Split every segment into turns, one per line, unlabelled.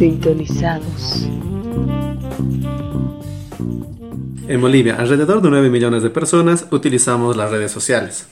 Sintonizados.
En Bolivia, alrededor de 9 millones de personas utilizamos las redes sociales.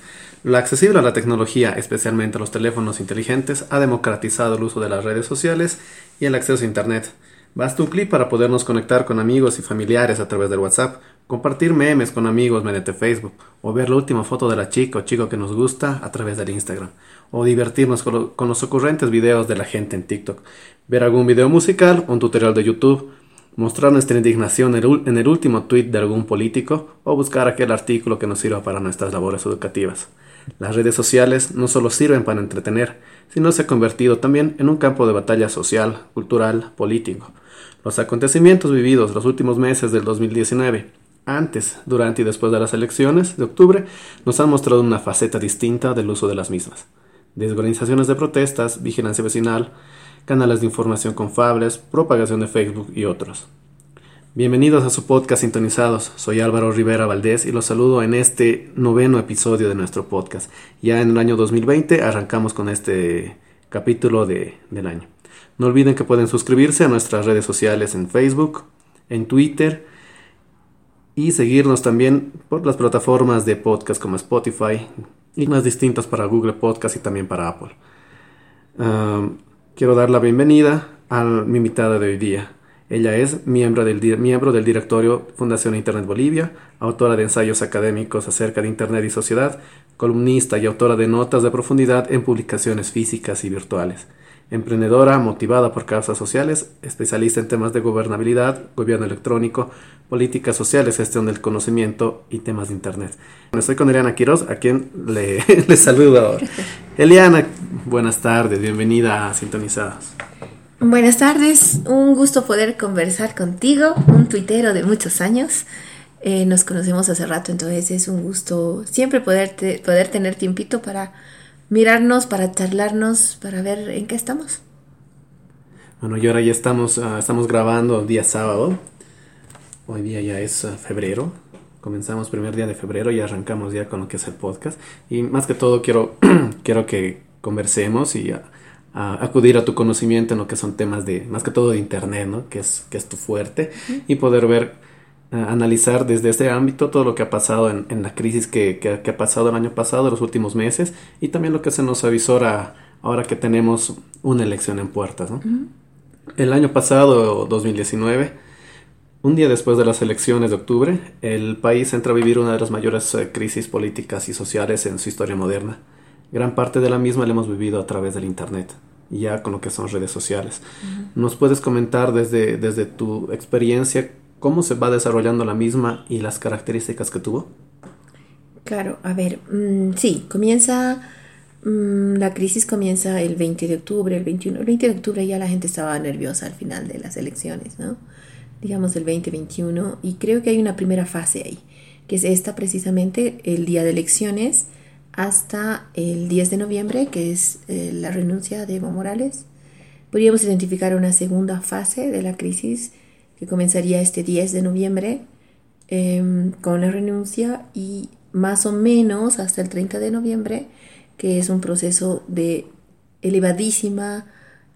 Lo accesible a la tecnología, especialmente los teléfonos inteligentes, ha democratizado el uso de las redes sociales y el acceso a Internet. Basta un clic para podernos conectar con amigos y familiares a través del WhatsApp, compartir memes con amigos mediante Facebook, o ver la última foto de la chica o chico que nos gusta a través del Instagram, o divertirnos con, los ocurrentes videos de la gente en TikTok, ver algún video musical o un tutorial de YouTube, mostrar nuestra indignación en el último tweet de algún político o buscar aquel artículo que nos sirva para nuestras labores educativas. Las redes sociales no solo sirven para entretener, sino se ha convertido también en un campo de batalla social, cultural, político. Los acontecimientos vividos los últimos meses del 2019, antes, durante y después de las elecciones de octubre, nos han mostrado una faceta distinta del uso de las mismas. Desorganizaciones de protestas, vigilancia vecinal, canales de información confiables, propagación de Facebook y otros. Bienvenidos a su podcast Sintonizados. Soy Álvaro Rivera Valdés y los saludo en este noveno episodio de nuestro podcast. Ya en el año 2020 arrancamos con este capítulo de, del año. No olviden que pueden suscribirse a nuestras redes sociales en Facebook, en Twitter y seguirnos también por las plataformas de podcast como Spotify y más distintas para Google Podcast y también para Apple. quiero dar la bienvenida a mi invitada de hoy día. Ella es miembro del, miembro del directorio Fundación Internet Bolivia, autora de ensayos académicos acerca de Internet y sociedad, columnista y autora de notas de profundidad en publicaciones físicas y virtuales emprendedora motivada por causas sociales, especialista en temas de gobernabilidad, gobierno electrónico, políticas sociales, gestión del conocimiento y temas de Internet. Estoy con Eliana Quiroz, a quien le, saludo ahora. Eliana, buenas tardes, bienvenida a Sintonizados.
Buenas tardes, un gusto poder conversar contigo, un tuitero de muchos años. Eh, nos conocemos hace rato, entonces es un gusto siempre poder, poder tener tiempito para mirarnos, para charlarnos, para ver en qué estamos.
Bueno, y ahora ya estamos, ah, estamos grabando día sábado. Hoy día ya es ah, febrero. Comenzamos primer día de febrero y arrancamos ya con lo que es el podcast. Y más que todo quiero, quiero que conversemos y ah, acudir a tu conocimiento en lo que son temas de, más que todo de internet, ¿no? Que es, que es tu fuerte. Y poder ver analizar desde este ámbito todo lo que ha pasado en, la crisis que, ha pasado el año pasado, los últimos meses, y también lo que se nos avisora ahora que tenemos una elección en puertas. El año pasado, 2019, un día después de las elecciones de octubre, el país entra a vivir una de las mayores eh, crisis políticas y sociales en su historia moderna. Gran parte de la misma la hemos vivido a través del Internet ya con lo que son redes sociales. ¿Nos puedes comentar desde, desde tu experiencia cómo se va desarrollando la misma y las características que tuvo?
Claro, a ver, mm, sí, comienza, mm, la crisis comienza el 20 de octubre, el 21, el 20 de octubre ya la gente estaba nerviosa al final de las elecciones, ¿no? Digamos el 2021, y creo que hay una primera fase ahí, que es esta precisamente, el día de elecciones, hasta el 10 de noviembre, que es eh, la renuncia de Evo Morales. Podríamos identificar una segunda fase de la crisis que comenzaría este 10 de noviembre em, con la renuncia y más o menos hasta el 30 de noviembre, que es un proceso de elevadísima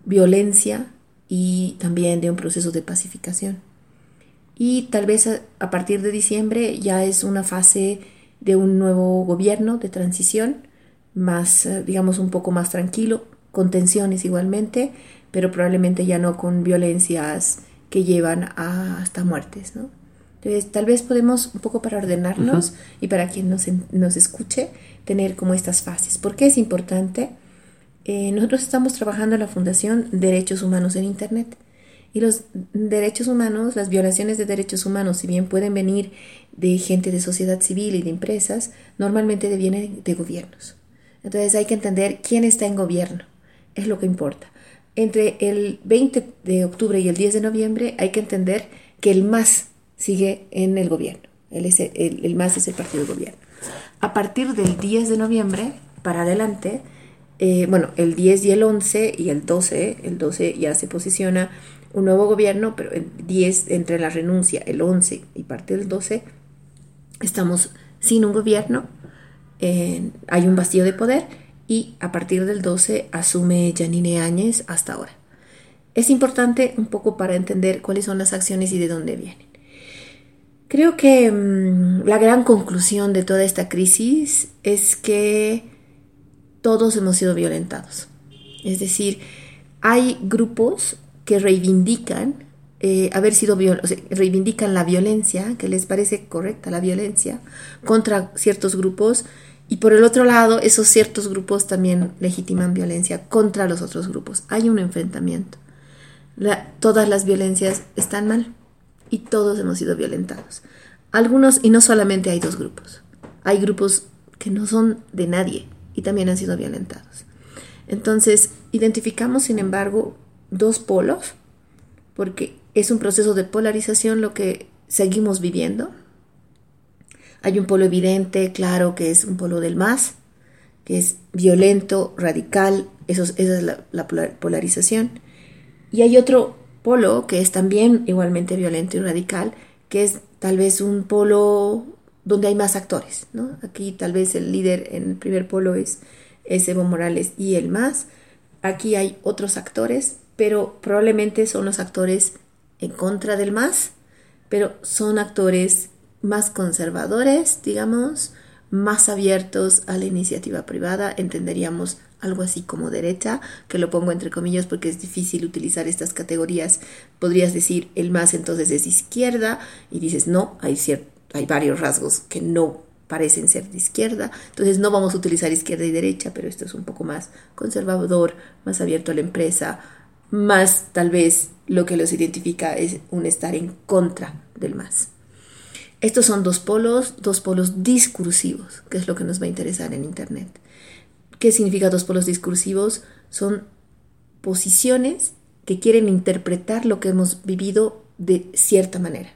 violencia y también de un proceso de pacificación. Y tal vez a, partir de diciembre ya es una fase de un nuevo gobierno de transición, más, eh, digamos, un poco más tranquilo, con tensiones igualmente, pero probablemente ya no con violencias que llevan a hasta muertes, ¿no? Entonces, tal vez podemos, un poco para ordenarnos y para quien nos, nos, escuche, tener como estas fases. ¿Por qué es importante? Eh, nosotros estamos trabajando en la Fundación Derechos Humanos en Internet. Y los derechos humanos, las violaciones de derechos humanos, si bien pueden venir de gente de sociedad civil y de empresas, normalmente vienen de gobiernos. Entonces hay que entender quién está en gobierno, es lo que importa entre el 20 de octubre y el 10 de noviembre hay que entender que el MAS sigue en el gobierno. El, el, MAS es el partido de gobierno. A partir del 10 de noviembre para adelante, eh, bueno, el 10 y el 11 y el 12, el 12 ya se posiciona un nuevo gobierno, pero el 10 entre la renuncia, el 11 y parte del 12, estamos sin un gobierno, hay un vacío de poder y a partir del 12 asume Janine Áñez hasta ahora. Es importante un poco para entender cuáles son las acciones y de dónde vienen. Creo que mm, la gran conclusión de toda esta crisis es que todos hemos sido violentados. Es decir, hay grupos que reivindican eh, haber sido reivindican la violencia, que les parece correcta la violencia, contra ciertos grupos, y por el otro lado, esos ciertos grupos también legitiman violencia contra los otros grupos. Hay un enfrentamiento. todas las violencias están mal y todos hemos sido violentados. Algunos, y no solamente hay dos grupos, hay grupos que no son de nadie y también han sido violentados. Entonces, identificamos, sin embargo, dos polos, porque es un proceso de polarización lo que seguimos viviendo. Hay un polo evidente, claro, que es un polo del más, que es violento, radical, eso, esa es la, la polarización. Y hay otro polo que es también igualmente violento y radical, que es tal vez un polo donde hay más actores. ¿no? Aquí tal vez el líder en el primer polo es, es Evo Morales y el más. Aquí hay otros actores, pero probablemente son los actores en contra del más, pero son actores más conservadores, digamos, más abiertos a la iniciativa privada, entenderíamos algo así como derecha, que lo pongo entre comillas porque es difícil utilizar estas categorías. Podrías decir el más entonces es izquierda y dices no, hay, hay varios rasgos que no parecen ser de izquierda, entonces no vamos a utilizar izquierda y derecha, pero esto es un poco más conservador, más abierto a la empresa, más tal vez lo que los identifica es un estar en contra del más. Estos son dos polos, dos polos discursivos, que es lo que nos va a interesar en Internet. ¿Qué significa dos polos discursivos? Son posiciones que quieren interpretar lo que hemos vivido de cierta manera.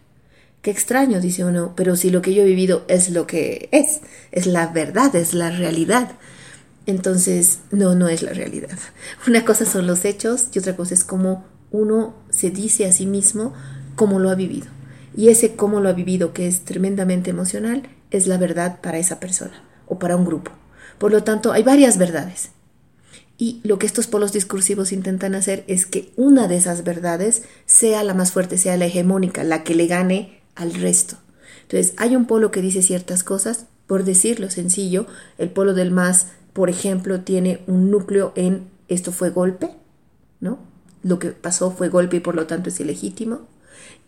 Qué extraño, dice uno, pero si lo que yo he vivido es lo que es, es la verdad, es la realidad. Entonces, no, no es la realidad. Una cosa son los hechos y otra cosa es cómo uno se dice a sí mismo cómo lo ha vivido. Y ese cómo lo ha vivido, que es tremendamente emocional, es la verdad para esa persona o para un grupo. Por lo tanto, hay varias verdades. Y lo que estos polos discursivos intentan hacer es que una de esas verdades sea la más fuerte, sea la hegemónica, la que le gane al resto. Entonces, hay un polo que dice ciertas cosas, por decirlo sencillo, el polo del más por ejemplo, tiene un núcleo en esto fue golpe, ¿no? Lo que pasó fue golpe y por lo tanto es ilegítimo.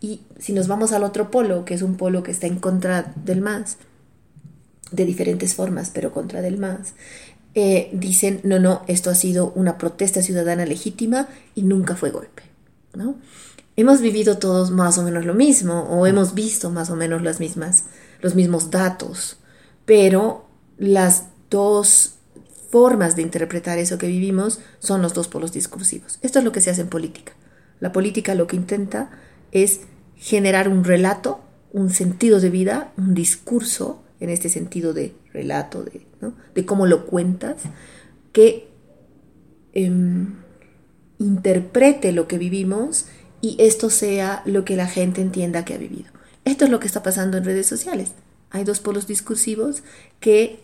Y si nos vamos al otro polo, que es un polo que está en contra del más, de diferentes formas, pero contra del más, eh, dicen, no, no, esto ha sido una protesta ciudadana legítima y nunca fue golpe, ¿no? Hemos vivido todos más o menos lo mismo, o hemos visto más o menos las mismas, los mismos datos, pero las dos formas de interpretar eso que vivimos son los dos polos discursivos. Esto es lo que se hace en política. La política lo que intenta es generar un relato, un sentido de vida, un discurso, en este sentido de relato, de, cómo lo cuentas, que em, interprete lo que vivimos y esto sea lo que la gente entienda que ha vivido. Esto es lo que está pasando en redes sociales. Hay dos polos discursivos que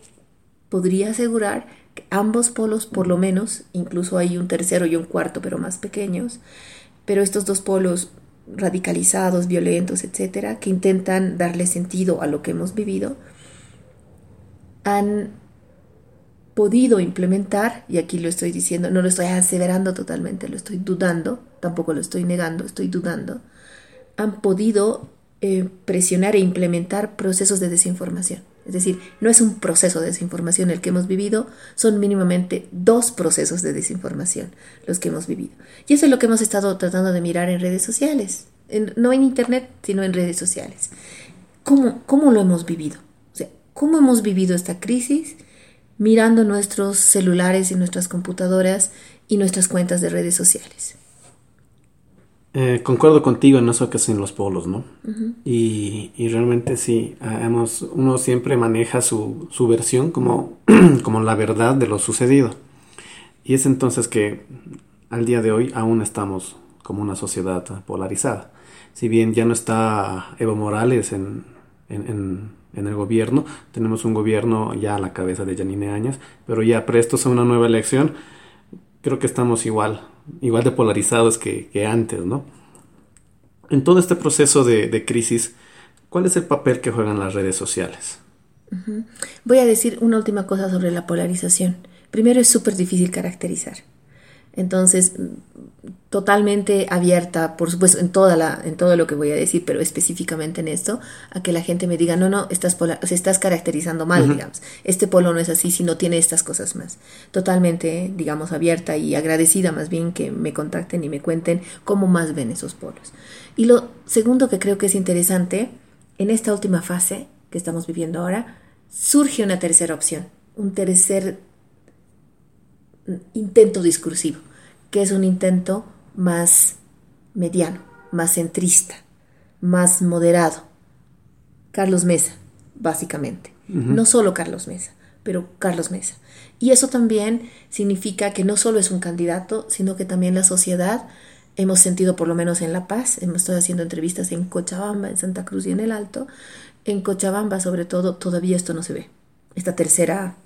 podría asegurar ambos polos por lo menos, incluso hay un tercero y un cuarto, pero más pequeños, pero estos dos polos radicalizados, violentos, etcétera, que intentan darle sentido a lo que hemos vivido, han podido implementar, y aquí lo estoy diciendo, no lo estoy aseverando totalmente, lo estoy dudando, tampoco lo estoy negando, estoy dudando, han podido eh, presionar e implementar procesos de desinformación. Es decir, no es un proceso de desinformación el que hemos vivido, son mínimamente dos procesos de desinformación los que hemos vivido. Y eso es lo que hemos estado tratando de mirar en redes sociales, no en Internet, sino en redes sociales. ¿Cómo, ¿Cómo lo hemos vivido? O sea, ¿cómo hemos vivido esta crisis mirando nuestros celulares y nuestras computadoras y nuestras cuentas de redes sociales?
Eh, concuerdo contigo en eso que son los polos, ¿no? y, y, realmente sí, hemos, uno siempre maneja su, su versión como, como la verdad de lo sucedido. Y es entonces que al día de hoy aún estamos como una sociedad polarizada. Si bien ya no está Evo Morales en, en, en, el gobierno. Tenemos un gobierno ya a la cabeza de Janine Áñez, pero ya prestos a una nueva elección, creo que estamos igual, igual de polarizados que, antes, ¿no? En todo este proceso de crisis, ¿cuál es el papel que juegan las redes sociales?
Voy a decir una última cosa sobre la polarización. Primero es súper difícil caracterizar. Entonces, totalmente abierta, por supuesto, en, toda la, en todo lo que voy a decir, pero específicamente en esto, a que la gente me diga, no, no, estás, se estás caracterizando mal, digamos. Este polo no es así, sino tiene estas cosas más. Totalmente, digamos, abierta y agradecida más bien que me contacten y me cuenten cómo más ven esos polos. Y lo segundo que creo que es interesante, en esta última fase que estamos viviendo ahora, surge una tercera opción, un tercer intento discursivo, que es un intento más mediano, más centrista, más moderado. Carlos Mesa, básicamente. No solo Carlos Mesa, pero Carlos Mesa. Y eso también significa que no solo es un candidato, sino que también la sociedad hemos sentido, por lo menos en La Paz, hemos estado haciendo entrevistas en Cochabamba, en Santa Cruz y en el Alto. En Cochabamba, sobre todo, todavía esto no se ve. Esta tercera,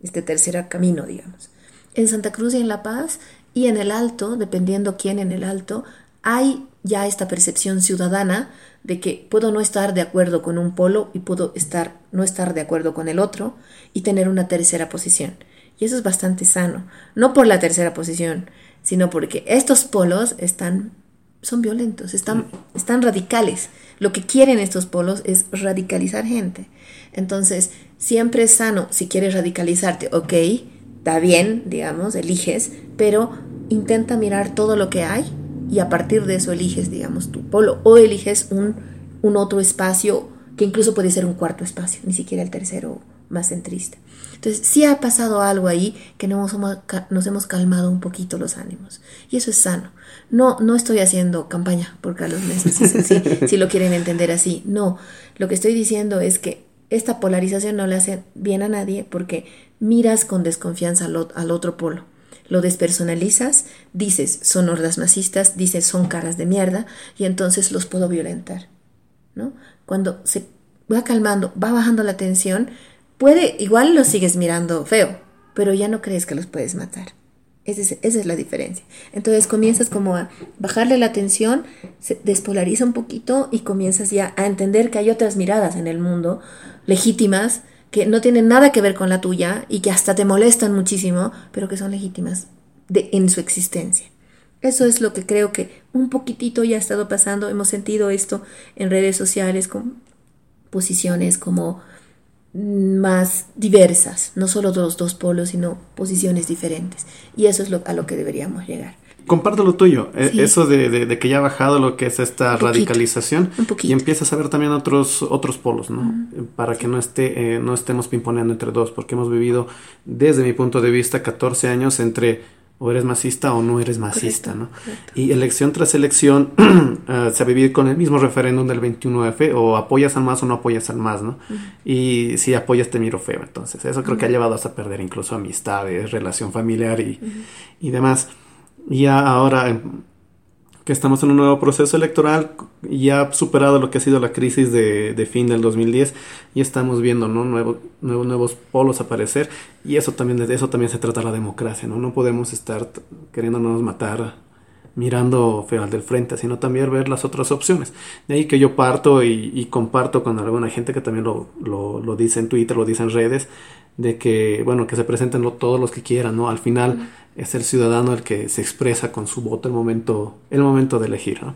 este tercer camino, digamos en Santa Cruz y en La Paz y en el Alto, dependiendo quién en el Alto, hay ya esta percepción ciudadana de que puedo no estar de acuerdo con un polo y puedo estar no estar de acuerdo con el otro y tener una tercera posición. Y eso es bastante sano, no por la tercera posición, sino porque estos polos están son violentos, están, están radicales. Lo que quieren estos polos es radicalizar gente. Entonces, siempre es sano, si quieres radicalizarte, ok, está bien, digamos, eliges, pero intenta mirar todo lo que hay y a partir de eso eliges, digamos, tu polo o eliges un, un otro espacio que incluso puede ser un cuarto espacio, ni siquiera el tercero más centrista. Entonces, sí ha pasado algo ahí que nos nos hemos calmado un poquito los ánimos. Y eso es sano. No, no estoy haciendo campaña por Carlos Mesa, si, si lo quieren entender así. No, lo que estoy diciendo es que esta polarización no le hace bien a nadie porque miras con desconfianza al, otro polo. Lo despersonalizas, dices son hordas nazistas, dices son caras de mierda y entonces los puedo violentar. ¿no? Cuando se va calmando, va bajando la tensión, puede, igual los sigues mirando feo, pero ya no crees que los puedes matar. Esa es, esa es, la diferencia. Entonces comienzas como a bajarle la tensión, se despolariza un poquito y comienzas ya a entender que hay otras miradas en el mundo legítimas que no tienen nada que ver con la tuya y que hasta te molestan muchísimo, pero que son legítimas de, en su existencia. Eso es lo que creo que un poquitito ya ha estado pasando. Hemos sentido esto en redes sociales con posiciones como más diversas, no solo los dos polos, sino posiciones diferentes. Y eso es lo, a lo que deberíamos llegar.
Comparto lo tuyo, e, eso de, que ya ha bajado lo que es esta radicalización y empiezas a ver también otros otros polos, ¿no? Para que no esté eh, no estemos pimponeando entre dos, porque hemos vivido desde mi punto de vista 14 años entre o eres masista o no eres masista, ¿no? Y elección tras elección uh, se ha vivido con el mismo referéndum del 21F, o apoyas al más o no apoyas al más, ¿no? Y si apoyas te miro feo, entonces eso creo que ha llevado hasta perder incluso amistades, relación familiar y, y demás. Ya ahora em, que estamos en un nuevo proceso electoral, ya superado lo que ha sido la crisis de, fin del 2010, y estamos viendo ¿no? nuevos, polos aparecer, y eso también, de eso también se trata la democracia, ¿no? No podemos estar queriéndonos matar mirando al del frente, sino también ver las otras opciones. De ahí que yo parto y, comparto con alguna gente que también lo, lo, lo, dice en Twitter, lo dice en redes, de que, bueno, que se presenten todos los que quieran, ¿no? Al final es el ciudadano el que se expresa con su voto el momento, el momento de elegir, ¿no?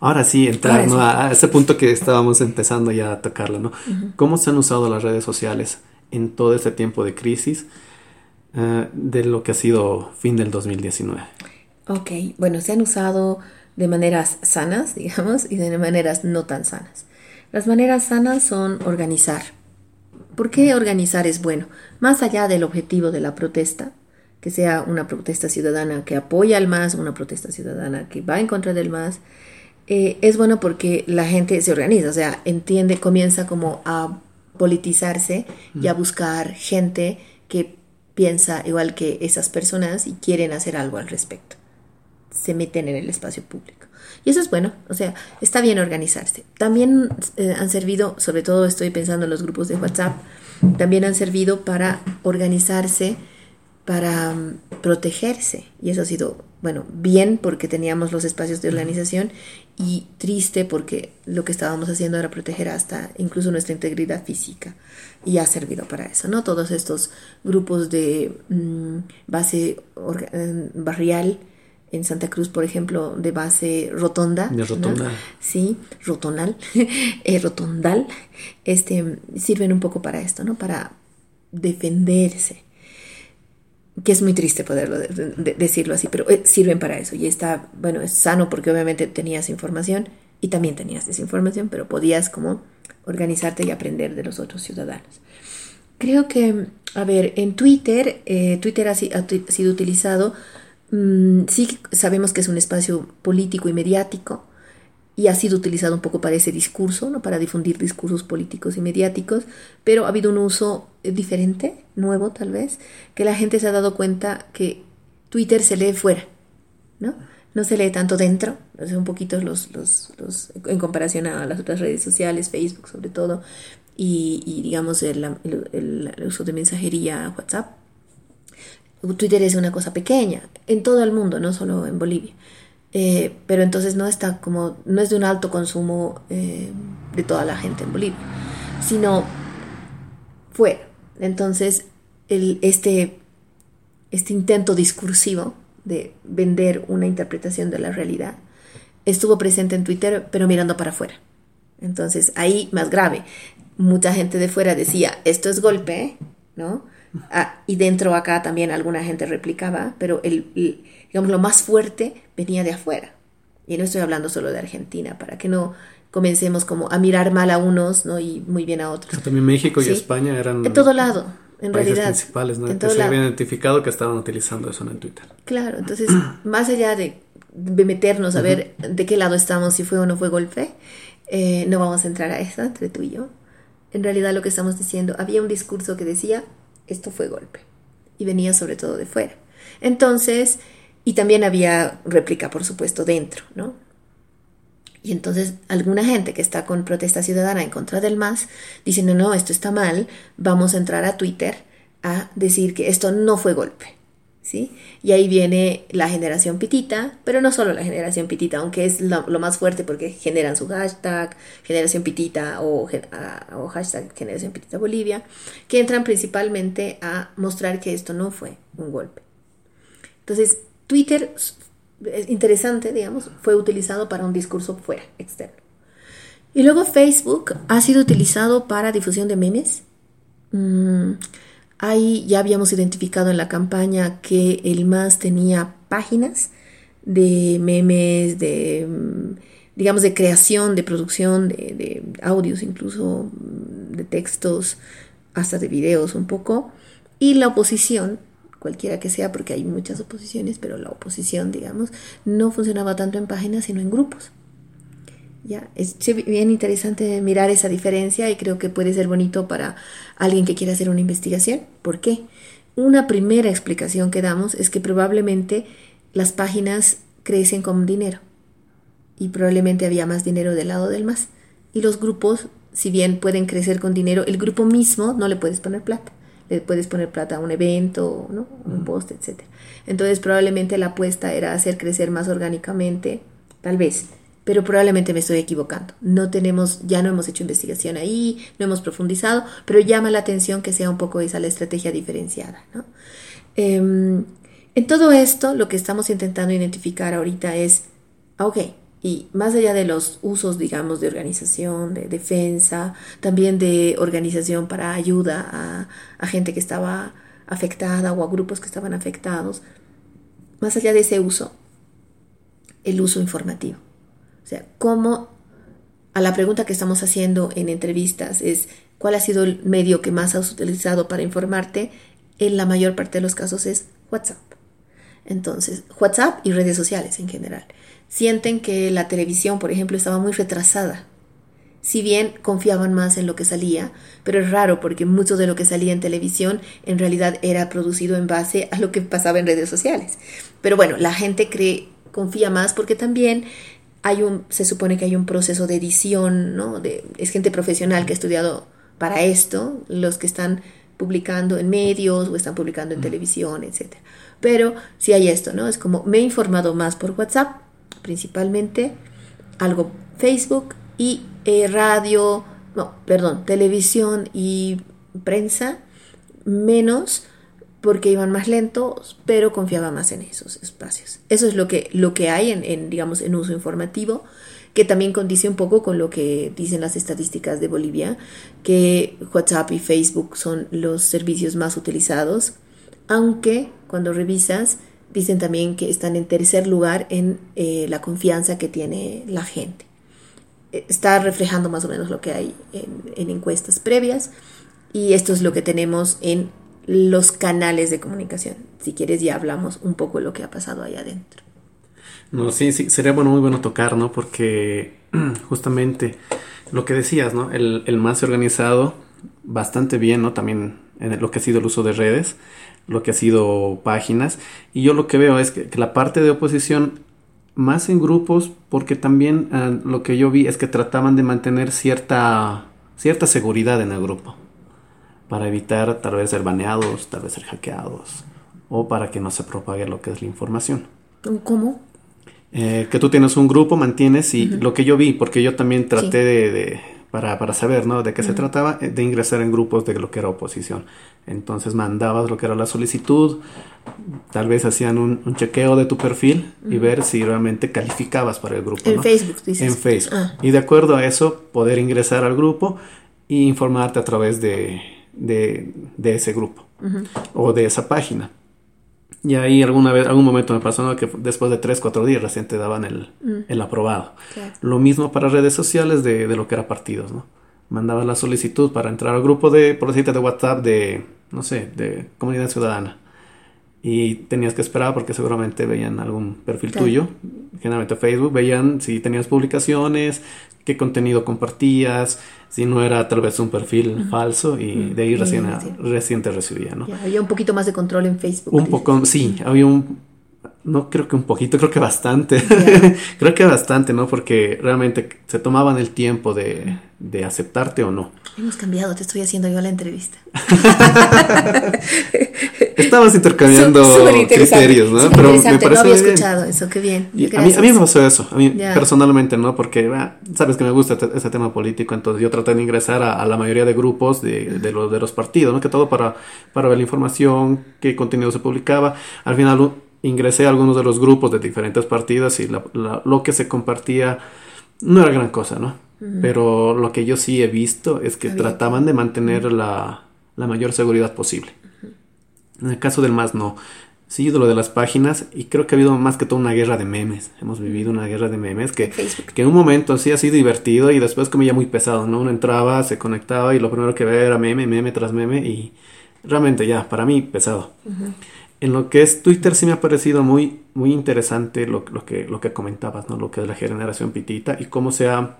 Ahora sí, entrar a ese punto que estábamos empezando ya a tocarlo, ¿no? ¿Cómo se han usado las redes sociales en todo este tiempo de crisis eh, de lo que ha sido fin del 2019?
Ok, bueno, se han usado de maneras sanas, digamos, y de maneras no tan sanas. Las maneras sanas son organizar. ¿Por qué organizar es bueno? Más allá del objetivo de la protesta, que sea una protesta ciudadana que apoya al MAS, una protesta ciudadana que va en contra del MAS, eh, es bueno porque la gente se organiza, o sea, entiende, comienza como a politizarse y a buscar gente que piensa igual que esas personas y quieren hacer algo al respecto. se meten en el espacio público. Y eso es bueno, o sea, está bien organizarse. También eh, han servido, sobre todo estoy pensando en los grupos de WhatsApp, también han servido para organizarse, para um, protegerse. Y eso ha sido, bueno, bien porque teníamos los espacios de organización y triste porque lo que estábamos haciendo era proteger hasta incluso nuestra integridad física. Y ha servido para eso, ¿no? Todos estos grupos de mm, base eh, barrial en Santa Cruz, por ejemplo, de base rotonda.
De rotonda.
Sí, rotonal, eh, rotondal, este, sirven un poco para esto, ¿no? Para defenderse. Que es muy triste poderlo decirlo así, pero eh, sirven para eso. Y está, bueno, es sano porque obviamente tenías información y también tenías desinformación, pero podías como organizarte y aprender de los otros ciudadanos. Creo que, a ver, en Twitter, eh, Twitter ha sido utilizado Mm, sí sabemos que es un espacio político y mediático y ha sido utilizado un poco para ese discurso, ¿no? para difundir discursos políticos y mediáticos, pero ha habido un uso eh, diferente, nuevo tal vez, que la gente se ha dado cuenta que Twitter se lee fuera, ¿no? No se lee tanto dentro, o un poquito los, los, los, en comparación a las otras redes sociales, Facebook sobre todo, y, digamos el, el uso de mensajería WhatsApp Twitter es una cosa pequeña en todo el mundo, no solo en Bolivia. Eh, pero entonces no está como, no es de un alto consumo eh, de toda la gente en Bolivia, sino fuera. Entonces, este, este intento discursivo de vender una interpretación de la realidad estuvo presente en Twitter, pero mirando para afuera. Entonces, ahí más grave. Mucha gente de fuera decía, esto es golpe, ¿no? Ah, y dentro acá también alguna gente replicaba, pero el, digamos, lo más fuerte venía de afuera. Y no estoy hablando solo de Argentina, para que no comencemos como a mirar mal a unos ¿no? y muy bien a otros.
También México y España eran...
En todo lado, en realidad.
principales, ¿no? que se había identificado que estaban utilizando eso en Twitter.
Claro, entonces, más allá de, meternos a ver de qué lado estamos, si fue o no fue golpe, eh, no vamos a entrar a eso entre tú y yo. En realidad lo que estamos diciendo, había un discurso que decía, esto fue golpe. Y venía sobre todo de fuera. Entonces, y también había réplica, por supuesto, dentro, ¿no? Y entonces alguna gente que está con protesta ciudadana en contra del MAS, diciendo, no, esto está mal, vamos a entrar a Twitter a decir que esto no fue golpe. Y ahí viene la generación pitita, pero no solo la generación pitita, aunque es lo, más fuerte porque generan su hashtag, generación pitita o, o, hashtag generación pitita Bolivia, que entran principalmente a mostrar que esto no fue un golpe. Entonces, Twitter, es interesante, digamos, fue utilizado para un discurso fuera, externo. Y luego Facebook ha sido utilizado para difusión de memes. Mm, Ahí ya habíamos identificado en la campaña que el MAS tenía páginas de memes, de, mm, digamos, de creación, de producción, de, audios, incluso mm, de textos, hasta de videos un poco. Y la oposición, cualquiera que sea, porque hay muchas oposiciones, pero la oposición, digamos, no funcionaba tanto en páginas, sino en grupos. Ya, es bien interesante mirar esa diferencia y creo que puede ser bonito para alguien que quiera hacer una investigación. ¿Por qué? Una primera explicación que damos es que probablemente las páginas crecen con dinero y probablemente había más dinero del lado del más. Y los grupos, si bien pueden crecer con dinero, el grupo mismo no le puedes poner plata. Le puedes poner plata a un evento, ¿no? un post, etc. Entonces probablemente la apuesta era hacer crecer más orgánicamente, tal vez pero probablemente me estoy equivocando. No tenemos, ya no hemos hecho investigación ahí, no hemos profundizado, pero llama la atención que sea un poco esa la estrategia diferenciada. Em, en todo esto, lo que estamos intentando identificar ahorita es, ah, ok, y más allá de los usos, digamos, de organización, de defensa, también de organización para ayuda a, a gente que estaba afectada o a grupos que estaban afectados, más allá de ese uso, el uso informativo. O sea, cómo a la pregunta que estamos haciendo en entrevistas es cuál ha sido el medio que más has utilizado para informarte, en la mayor parte de los casos es WhatsApp. Entonces, WhatsApp y redes sociales en general. Sienten que la televisión, por ejemplo, estaba muy retrasada. Si bien confiaban más en lo que salía, pero es raro porque mucho de lo que salía en televisión en realidad era producido en base a lo que pasaba en redes sociales. Pero bueno, la gente cree confía más porque también hay un, se supone que hay un proceso de edición, ¿no? De, es gente profesional que ha estudiado para esto, los que están publicando en medios o están publicando en televisión, etc. Pero si hay esto, ¿no? Es como me he informado más por WhatsApp, principalmente, algo Facebook y eh, radio, no, perdón, televisión y prensa, menos porque iban más lentos, pero confiaba más en esos espacios. Eso es lo que, lo que hay en, en, digamos, en uso informativo, que también condice un poco con lo que dicen las estadísticas de Bolivia, que WhatsApp y Facebook son los servicios más utilizados, aunque cuando revisas dicen también que están en tercer lugar en eh, la confianza que tiene la gente. Eh, está reflejando más o menos lo que hay en, en encuestas previas y esto es lo que tenemos en los canales de comunicación. Si quieres ya hablamos un poco de lo que ha pasado ahí adentro.
No, sí, sí, sería bueno, muy bueno tocar, ¿no? Porque justamente lo que decías, ¿no? El, el más organizado, bastante bien, ¿no? También en lo que ha sido el uso de redes, lo que ha sido páginas. Y yo lo que veo es que, la parte de oposición, más en grupos, porque también uh, lo que yo vi es que trataban de mantener cierta, cierta seguridad en el grupo para evitar tal vez ser baneados, tal vez ser hackeados o para que no se propague lo que es la información.
¿Cómo?
Eh, que tú tienes un grupo, mantienes y uh -huh. lo que yo vi, porque yo también traté sí. de, de, para, para saber ¿no? de qué uh -huh. se trataba, eh, de ingresar en grupos de lo que era oposición. Entonces mandabas lo que era la solicitud, tal vez hacían un, un chequeo de tu perfil uh -huh. y ver si realmente calificabas para el grupo.
En
¿no?
Facebook, dices.
En Facebook. Ah. Y de acuerdo a eso, poder ingresar al grupo e informarte a través de, de, de ese grupo uh -huh. o de esa página. Y ahí alguna vez, algún momento me pasó ¿no? que después de 3, 4 días recién te daban el, mm. el aprobado. Claro. Lo mismo para redes sociales de, de, lo que era partidos, ¿no? Mandabas la solicitud para entrar al grupo de, por decirte, de WhatsApp de, no sé, de comunidad ciudadana. Y tenías que esperar porque seguramente veían algún perfil claro. tuyo, generalmente Facebook, veían si tenías publicaciones, qué contenido compartías, si no era tal vez un perfil uh -huh. falso y uh -huh. de ahí recién, sí, sí. recién te recibía, ¿no?
Ya, había un poquito más de control en Facebook.
Un poco, sí, había un, no creo que un poquito, creo que bastante, yeah. creo que bastante, ¿no? Porque realmente se tomaban el tiempo de, de aceptarte o no.
Hemos cambiado, te estoy haciendo yo la entrevista.
Estamos intercambiando criterios, ¿no?
Pero me parece no había escuchado eso, qué bien.
A mí, a mí, me pasó eso, a mí yeah. personalmente, ¿no? Porque ah, sabes que me gusta este, este, tema político, entonces yo traté de ingresar a, a la mayoría de grupos de, de, los, de los partidos, ¿no? Que todo para, para ver la información, qué contenido se publicaba. Al final ingresé a algunos de los grupos de diferentes partidos y la, la, lo que se compartía no era gran cosa, ¿no? Uh -huh. Pero lo que yo sí he visto es que trataban de mantener uh -huh. la, la, mayor seguridad posible. Uh -huh. En el caso del más no. Sí, de lo de las páginas, y creo que ha habido más que todo una guerra de memes. Hemos vivido una guerra de memes que, que en un momento sí ha sido divertido y después como ya muy pesado, ¿no? Uno entraba, se conectaba y lo primero que veía era meme, meme tras meme y realmente ya, para mí, pesado. En lo que es Twitter sí me ha parecido muy, muy interesante lo, lo, que, lo que comentabas, ¿no? Lo que es la generación pitita y cómo se ha,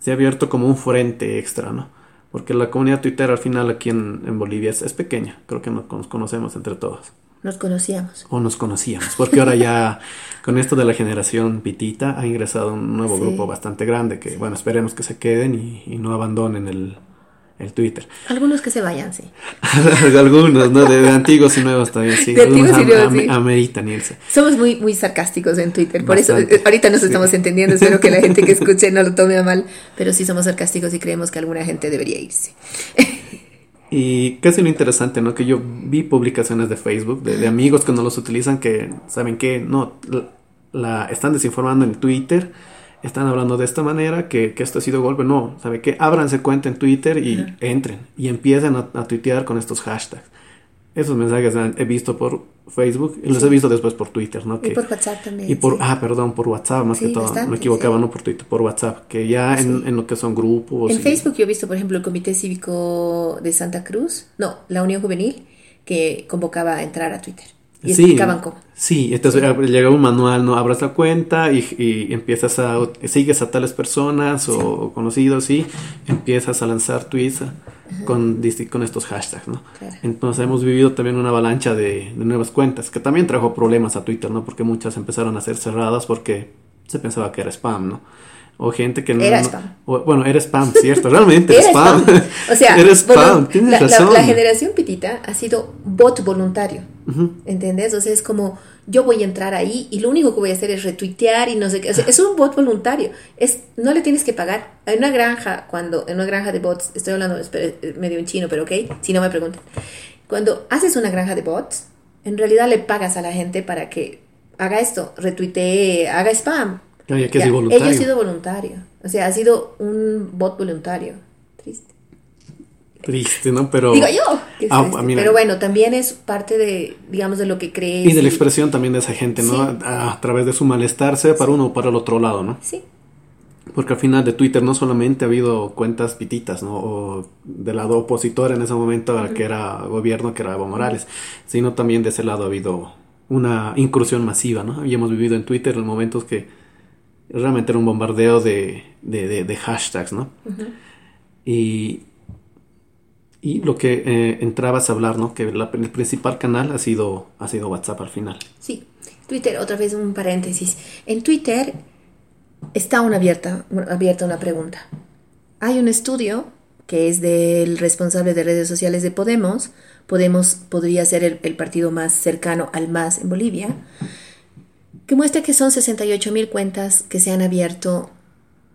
se ha abierto como un frente extra, ¿no? Porque la comunidad Twitter al final aquí en, en Bolivia es, es, pequeña, creo que nos conocemos entre todos.
Nos conocíamos.
O nos conocíamos, porque ahora ya con esto de la generación pitita ha ingresado un nuevo sí. grupo bastante grande que, bueno, esperemos que se queden y, y no abandonen el, el Twitter.
Algunos que se vayan, sí.
Algunos, ¿no? De, de, antiguos y nuevos también, sí.
De antiguos y nuevos,
sí. Ameritan irse.
Somos muy, muy sarcásticos en Twitter, por eso ahorita nos estamos entendiendo, espero que la gente que escuche no lo tome a mal, pero sí somos sarcásticos y creemos que alguna gente debería irse.
Y casi lo interesante, ¿no? Que yo vi publicaciones de Facebook de, de amigos que no los utilizan que, ¿saben qué? No, la, la están desinformando en Twitter están hablando de esta manera, que, que esto ha sido golpe. No, ¿sabe qué? Ábranse cuenta en Twitter y entren y empiecen a, a, tuitear con estos hashtags. Esos mensajes he visto por Facebook y sí. los he visto después por Twitter, ¿no?
Que, y por WhatsApp también.
Y por, sí. ah, perdón, por WhatsApp más sí, que todo. Bastante, me equivocaba, no por Twitter, por WhatsApp, que ya en, en, lo que son grupos.
En y... Facebook yo he visto, por ejemplo, el Comité Cívico de Santa Cruz, no, la Unión Juvenil, que convocaba a entrar a Twitter. Y
sí,
explicaban cómo.
Sí, entonces sí. llega un manual, ¿no? Abras la cuenta y, y empiezas a, sigues a tales personas o, sí. conocidos y empiezas a lanzar tweets con, con estos hashtags, ¿no?
Claro.
Entonces hemos vivido también una avalancha de, de nuevas cuentas, que también trajo problemas a Twitter, ¿no? Porque muchas empezaron a ser cerradas porque se pensaba que era spam, ¿no? O gente que no...
Era
no-
spam.
o- bueno, era spam, cierto, realmente era spam.
spam. O sea,
era spam,
bueno,
tienes
la, la-
razón.
la generación pitita ha sido bot voluntario. ¿Entendés? O sea, es como yo voy a entrar ahí y lo único que voy a hacer es retuitear y no sé qué. O sea, es un bot voluntario. Es, no le tienes que pagar. En una granja, cuando, en una granja de bots, estoy hablando eh, medio en chino, pero ok, si no me preguntan. Cuando haces una granja de bots, en realidad le pagas a la gente para que haga esto, retuitee, haga spam.
Que
Ya. Ello ha sido voluntario. O sea, ha sido un bot voluntario. Triste.
Triste, ¿no? Pero...
Digo yo. que
Ah, mira.
Pero bueno, también es parte de, digamos, de lo que crees.
Y de la expresión también de esa gente, ¿no?
Sí.
A, a través de su malestar, sea para uno o para el otro lado, ¿no?
Sí,
Porque al final de Twitter no solamente ha habido cuentas pititas, ¿no? O del lado opositor en ese momento al que era gobierno, que era Evo Morales, sino también de ese lado ha habido una incursión masiva, ¿no? Y hemos vivido en Twitter en momentos que realmente era un bombardeo de, de, de- de hashtags, ¿no? Y, y lo que eh, entrabas a hablar, ¿no? Que la- el principal canal ha sido, ha sido WhatsApp al final.
sí. Twitter, otra vez un paréntesis. En Twitter está una abierta, una- abierta una pregunta. Hay un estudio que es del responsable de redes sociales de Podemos. Podemos podría ser el, el partido más cercano al MAS en Bolivia, que muestra que son 68 mil cuentas que se han abierto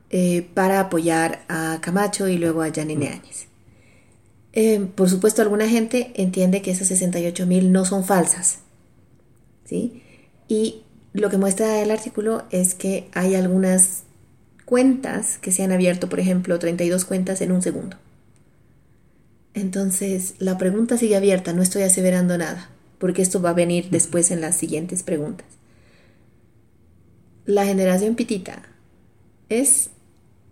eh, para apoyar a Camacho y luego a Janine Áñez. Eh, por supuesto, alguna gente entiende que esas 68 mil no son falsas. ¿sí? Y lo que muestra el artículo es que hay algunas cuentas que se han abierto, por ejemplo, 32 cuentas en un segundo. Entonces, la pregunta sigue abierta, no estoy aseverando nada, porque esto va a venir después en las siguientes preguntas. La generación pitita es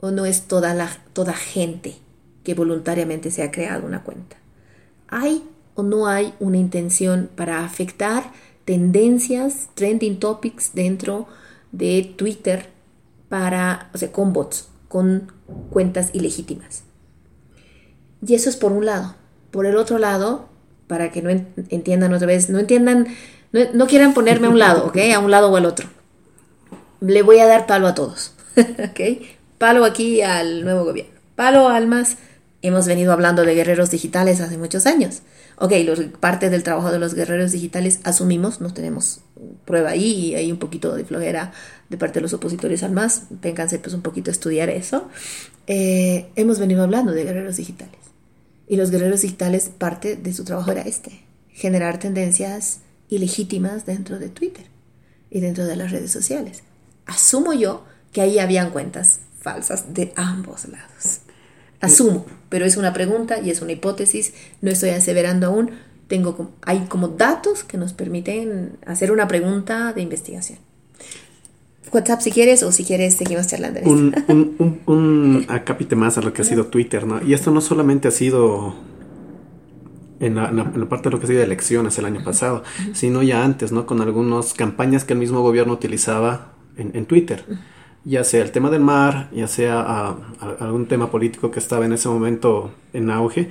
o no es toda la toda gente que voluntariamente se ha creado una cuenta. ¿Hay o no hay una intención para afectar tendencias, trending topics dentro de Twitter para, o sea, con bots, con cuentas ilegítimas? Y eso es por un lado. Por el otro lado, para que no en- entiendan otra vez, no entiendan, no, no quieran ponerme a un lado, ¿ok? A un lado o al otro. Le voy a dar palo a todos, ¿ok? Palo aquí al nuevo gobierno. Palo al más. Hemos venido hablando de guerreros digitales hace muchos años. Ok, los, parte del trabajo de los guerreros digitales asumimos, no tenemos prueba ahí hay un poquito de flojera de parte de los opositores al más. Vénganse pues un poquito a estudiar eso. Eh, hemos venido hablando de guerreros digitales. Y los guerreros digitales, parte de su trabajo era este, generar tendencias ilegítimas dentro de Twitter y dentro de las redes sociales. Asumo yo que ahí habían cuentas falsas de ambos lados. Asumo, pero es una pregunta y es una hipótesis, no estoy aseverando aún. Tengo, hay como datos que nos permiten hacer una pregunta de investigación. WhatsApp si quieres o si quieres seguimos charlando. en esto.
un, un, un, un acápite más a lo que ha sido Twitter, ¿no? Y esto no solamente ha sido en la, en la- en la parte de lo que ha sido elecciones el año pasado, sino ya antes, ¿no? Con algunas campañas que el mismo gobierno utilizaba en, en Twitter. Ya sea el tema del mar, ya sea ah, a- algún tema político que estaba en ese momento en auge,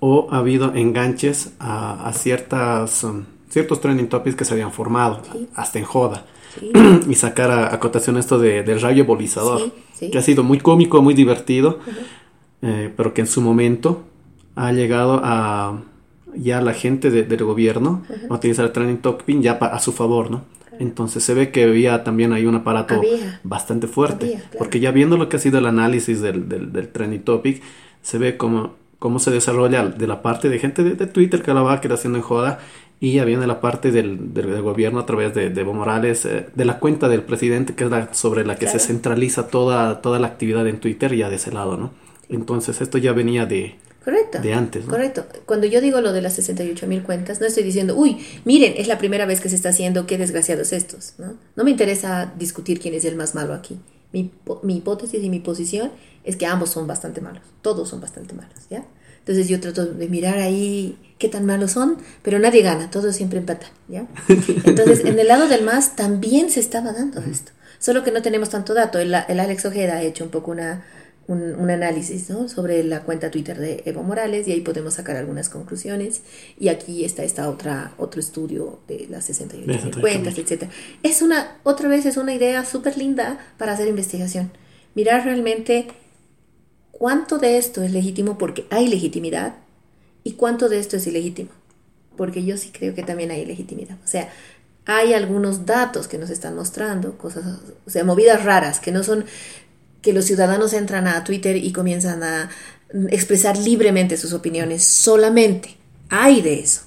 o ha habido enganches a, a ciertas, um, ciertos trending topics que se habían formado,
Sí.
hasta en joda
Sí.
y sacar a, a cotación esto de, del rayo ebolizador,
Sí,
que ha sido muy cómico, muy divertido, eh, pero que en su momento ha llegado a ya la gente de- del gobierno a utilizar el trending topic ya pa- a su favor, ¿no? Entonces se ve que había también ahí un aparato
Había.
bastante fuerte,
Había, claro.
porque ya viendo lo que ha sido el análisis del, del, del trending topic, se ve cómo, cómo se desarrolla de la parte de gente de, de Twitter que la va a quedar haciendo en joda y ya viene la parte del, del, del gobierno a través de, de Evo Morales, eh, de la cuenta del presidente, que es la sobre la que
Claro.
se centraliza toda, toda la actividad en Twitter, ya de ese lado, ¿no? Entonces esto ya venía de,
Correcto.
de antes, ¿no?
Correcto. Cuando yo digo lo de las 68 mil cuentas, no estoy diciendo, uy, miren, es la primera vez que se está haciendo, qué desgraciados estos, ¿no? No me interesa discutir quién es el más malo aquí. Mi, mi hipótesis y mi posición es que ambos son bastante malos, todos son bastante malos, ¿ya? Entonces yo trato de mirar ahí qué tan malos son, pero nadie gana, todos siempre empatan, ¿ya? Entonces en el lado del más también se estaba dando esto, solo que no tenemos tanto dato. El, el Alex Ojeda ha hecho un poco una un, análisis ¿no? sobre la cuenta Twitter de Evo Morales y ahí podemos sacar algunas conclusiones. Y aquí está esta otra, otro estudio de las 68 cuentas, etc. Es una, otra vez es una idea súper linda para hacer investigación. Mirar realmente cuánto de esto es legítimo porque hay legitimidad y cuánto de esto es ilegítimo. Porque yo sí creo que también hay legitimidad. O sea, hay algunos datos que nos están mostrando, cosas, o sea, movidas raras, que no son que los ciudadanos entran a Twitter y comienzan a expresar libremente sus opiniones solamente. Hay de eso.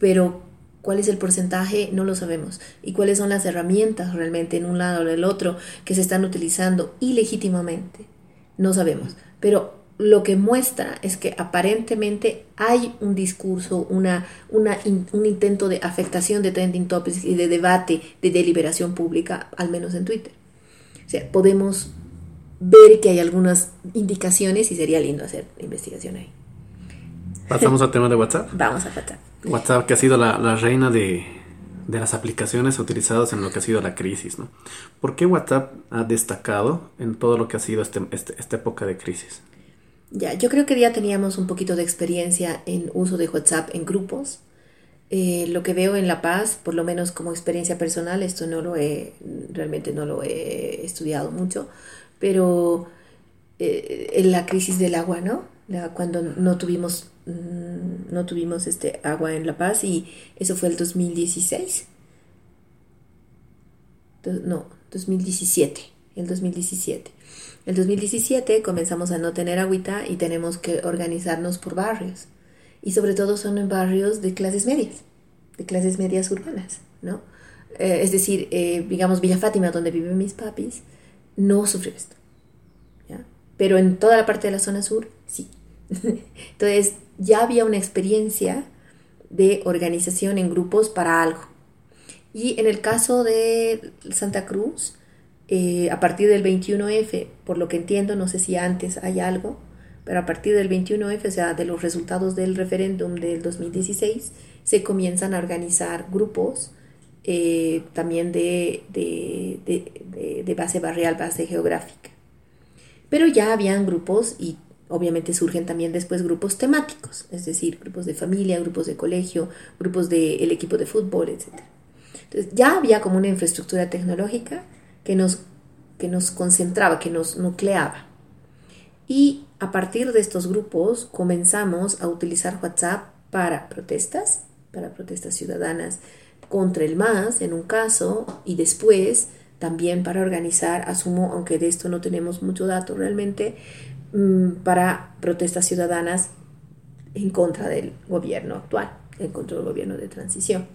Pero cuál es el porcentaje no lo sabemos. Y cuáles son las herramientas realmente en un lado o en el otro que se están utilizando ilegítimamente. No sabemos. Pero lo que muestra es que aparentemente hay un discurso, una, un intento de afectación de trending topics y de debate, de deliberación pública, al menos en Twitter. O sea, podemos ver que hay algunas indicaciones y sería lindo hacer investigación ahí.
Pasamos al tema de WhatsApp.
Vamos a WhatsApp.
WhatsApp que ha sido la, reina de, las aplicaciones utilizadas en lo que ha sido la crisis, ¿no? ¿Por qué WhatsApp ha destacado en todo lo que ha sido este, este, esta época de crisis?
Ya, yo creo que ya teníamos un poquito de experiencia en uso de WhatsApp en grupos. Eh, lo que veo en La Paz, por lo menos como experiencia personal, esto no lo he, realmente no lo he estudiado mucho, pero eh, en la crisis del agua, ¿no? cuando no tuvimos, mm, no tuvimos este agua en La Paz y eso fue el 2016. No, 2017, el 2017. El 2017 comenzamos a no tener agüita y tenemos que organizarnos por barrios. Y sobre todo son en barrios de clases medias, de clases medias urbanas, ¿no? Eh, es decir, eh, digamos Villa Fátima, donde viven mis papis, no sufrió esto. Pero en toda la parte de la zona sur, sí. Entonces, ya había una experiencia de organización en grupos para algo. Y en el caso de Santa Cruz, eh, a partir del 21F, por lo que entiendo, no sé si antes hay algo, pero a partir del 21F, o sea, de los resultados del referéndum del 2016, se comienzan a organizar grupos eh, también de, de, base barrial, base geográfica. Pero ya habían grupos y obviamente surgen también después grupos temáticos, es decir, grupos de familia, grupos de colegio, grupos del equipo de fútbol, etc. Entonces ya había como una infraestructura tecnológica que nos, que nos concentraba, que nos nucleaba. Y a partir de estos grupos comenzamos a utilizar WhatsApp para protestas, para protestas ciudadanas, contra el MAS en un caso y después también para organizar, asumo, aunque de esto no tenemos mucho dato realmente, mm, para protestas ciudadanas en contra del gobierno actual, en contra del gobierno de transición.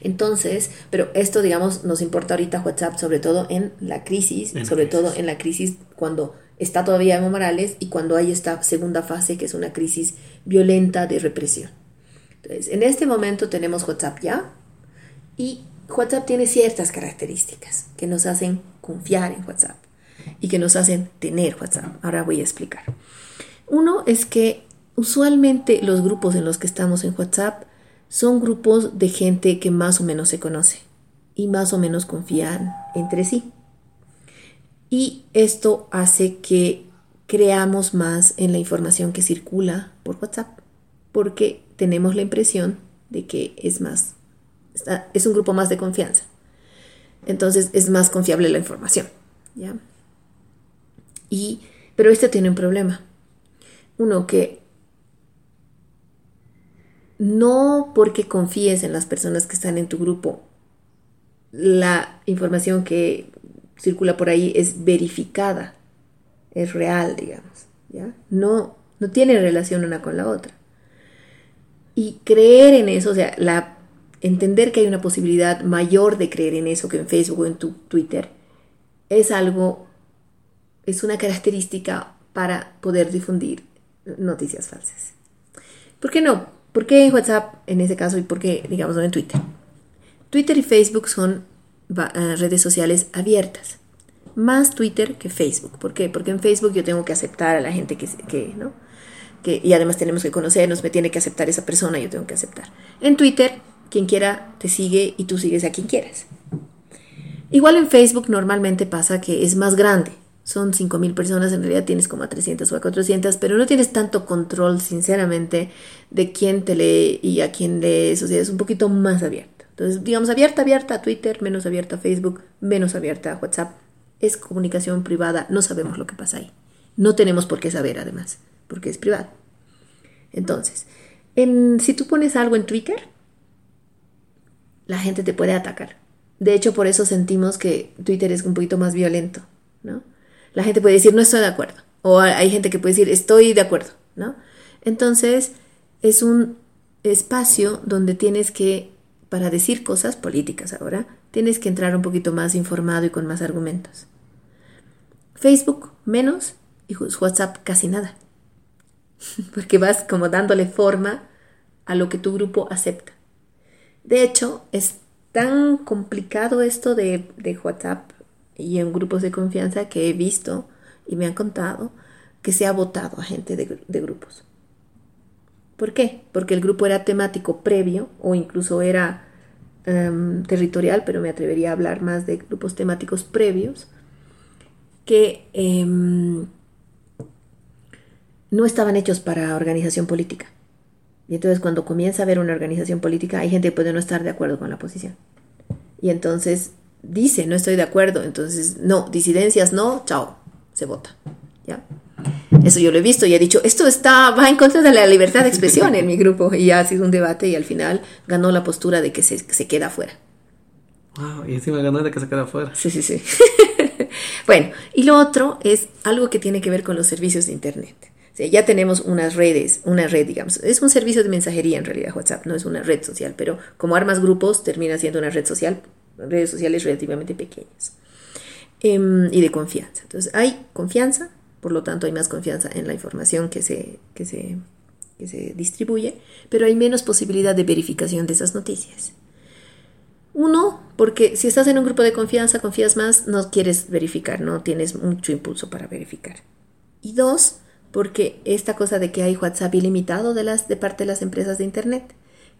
Entonces, pero esto, digamos, nos importa ahorita WhatsApp, sobre todo en la crisis, sobre todo en la crisis cuando está todavía Evo Morales y cuando hay esta segunda fase que es una crisis violenta de represión. En este momento tenemos WhatsApp ya y WhatsApp tiene ciertas características que nos hacen confiar en WhatsApp y que nos hacen tener WhatsApp. Ahora voy a explicar. Uno es que usualmente los grupos en los que estamos en WhatsApp son grupos de gente que más o menos se conoce y más o menos confían entre sí. Y esto hace que creamos más en la información que circula por WhatsApp porque tenemos la impresión de que es más, es un grupo más de confianza. Entonces es más confiable la información. ¿ya? Y, pero este tiene un problema. Uno, que no porque confíes en las personas que están en tu grupo, la información que circula por ahí es verificada, es real, digamos. ¿ya? No, no tiene relación una con la otra. Y creer en eso, o sea, la, entender que hay una posibilidad mayor de creer en eso que en Facebook o en tu Twitter, es algo, es una característica para poder difundir noticias falsas. ¿Por qué no? ¿Por qué en WhatsApp en ese caso y por qué, digamos, no en Twitter? Twitter y Facebook son eh, redes sociales abiertas. Más Twitter que Facebook. ¿Por qué? Porque en Facebook yo tengo que aceptar a la gente que, que ¿no? Y además tenemos que conocernos, me tiene que aceptar esa persona, yo tengo que aceptar. En Twitter, quien quiera te sigue y tú sigues a quien quieras. Igual en Facebook normalmente pasa que es más grande, son 5.000 personas, en realidad tienes como a 300 o a 400, pero no tienes tanto control, sinceramente, de quién te lee y a quién lees, o es un poquito más abierto. Entonces, digamos, abierta, abierta a Twitter, menos abierta a Facebook, menos abierta a WhatsApp. Es comunicación privada, no sabemos lo que pasa ahí. No tenemos por qué saber, además, porque es privado. Entonces, en, si tú pones algo en Twitter, la gente te puede atacar. De hecho, por eso sentimos que Twitter es un poquito más violento, ¿no? la gente puede decir no estoy de acuerdo. O hay gente que puede decir estoy de acuerdo, ¿no? Entonces, es un espacio donde tienes que, para decir cosas políticas ahora, tienes que entrar un poquito más informado y con más argumentos. Facebook menos y WhatsApp casi nada. Porque vas como dándole forma a lo que tu grupo acepta. De hecho, es tan complicado esto de, de WhatsApp y en grupos de confianza que he visto y me han contado que se ha votado a gente de, grupos. ¿Por qué? Porque el grupo era temático previo o incluso era em, territorial, pero me atrevería a hablar más de grupos temáticos previos que em, no estaban hechos para organización política. Y entonces cuando comienza a haber una organización política hay gente que puede no estar de acuerdo con la posición. Y entonces dice, no estoy de acuerdo, entonces no, disidencias no, chao, se vota. ¿ya? Eso yo lo he visto y he dicho, esto está, va en contra de la libertad de expresión en mi grupo y ha sido un debate y al final ganó la postura de que se, se queda fuera.
Wow, y encima ganó de que se queda fuera.
Sí, sí, sí. bueno, y lo otro es algo que tiene que ver con los servicios de Internet. Ya tenemos unas redes, una red, digamos. Es un servicio de mensajería en realidad, WhatsApp, no es una red social, pero como armas grupos termina siendo una red social redes sociales relativamente pequeñas em, y de confianza. Entonces hay confianza, por lo tanto hay más confianza en la información que se, que se, que se distribuye, pero hay menos posibilidad de verificación de esas noticias. Uno, porque si estás en un grupo de confianza, confías más, no quieres verificar, no tienes mucho impulso para verificar. Y dos, porque esta cosa de que hay WhatsApp ilimitado de, las, de parte de las empresas de Internet,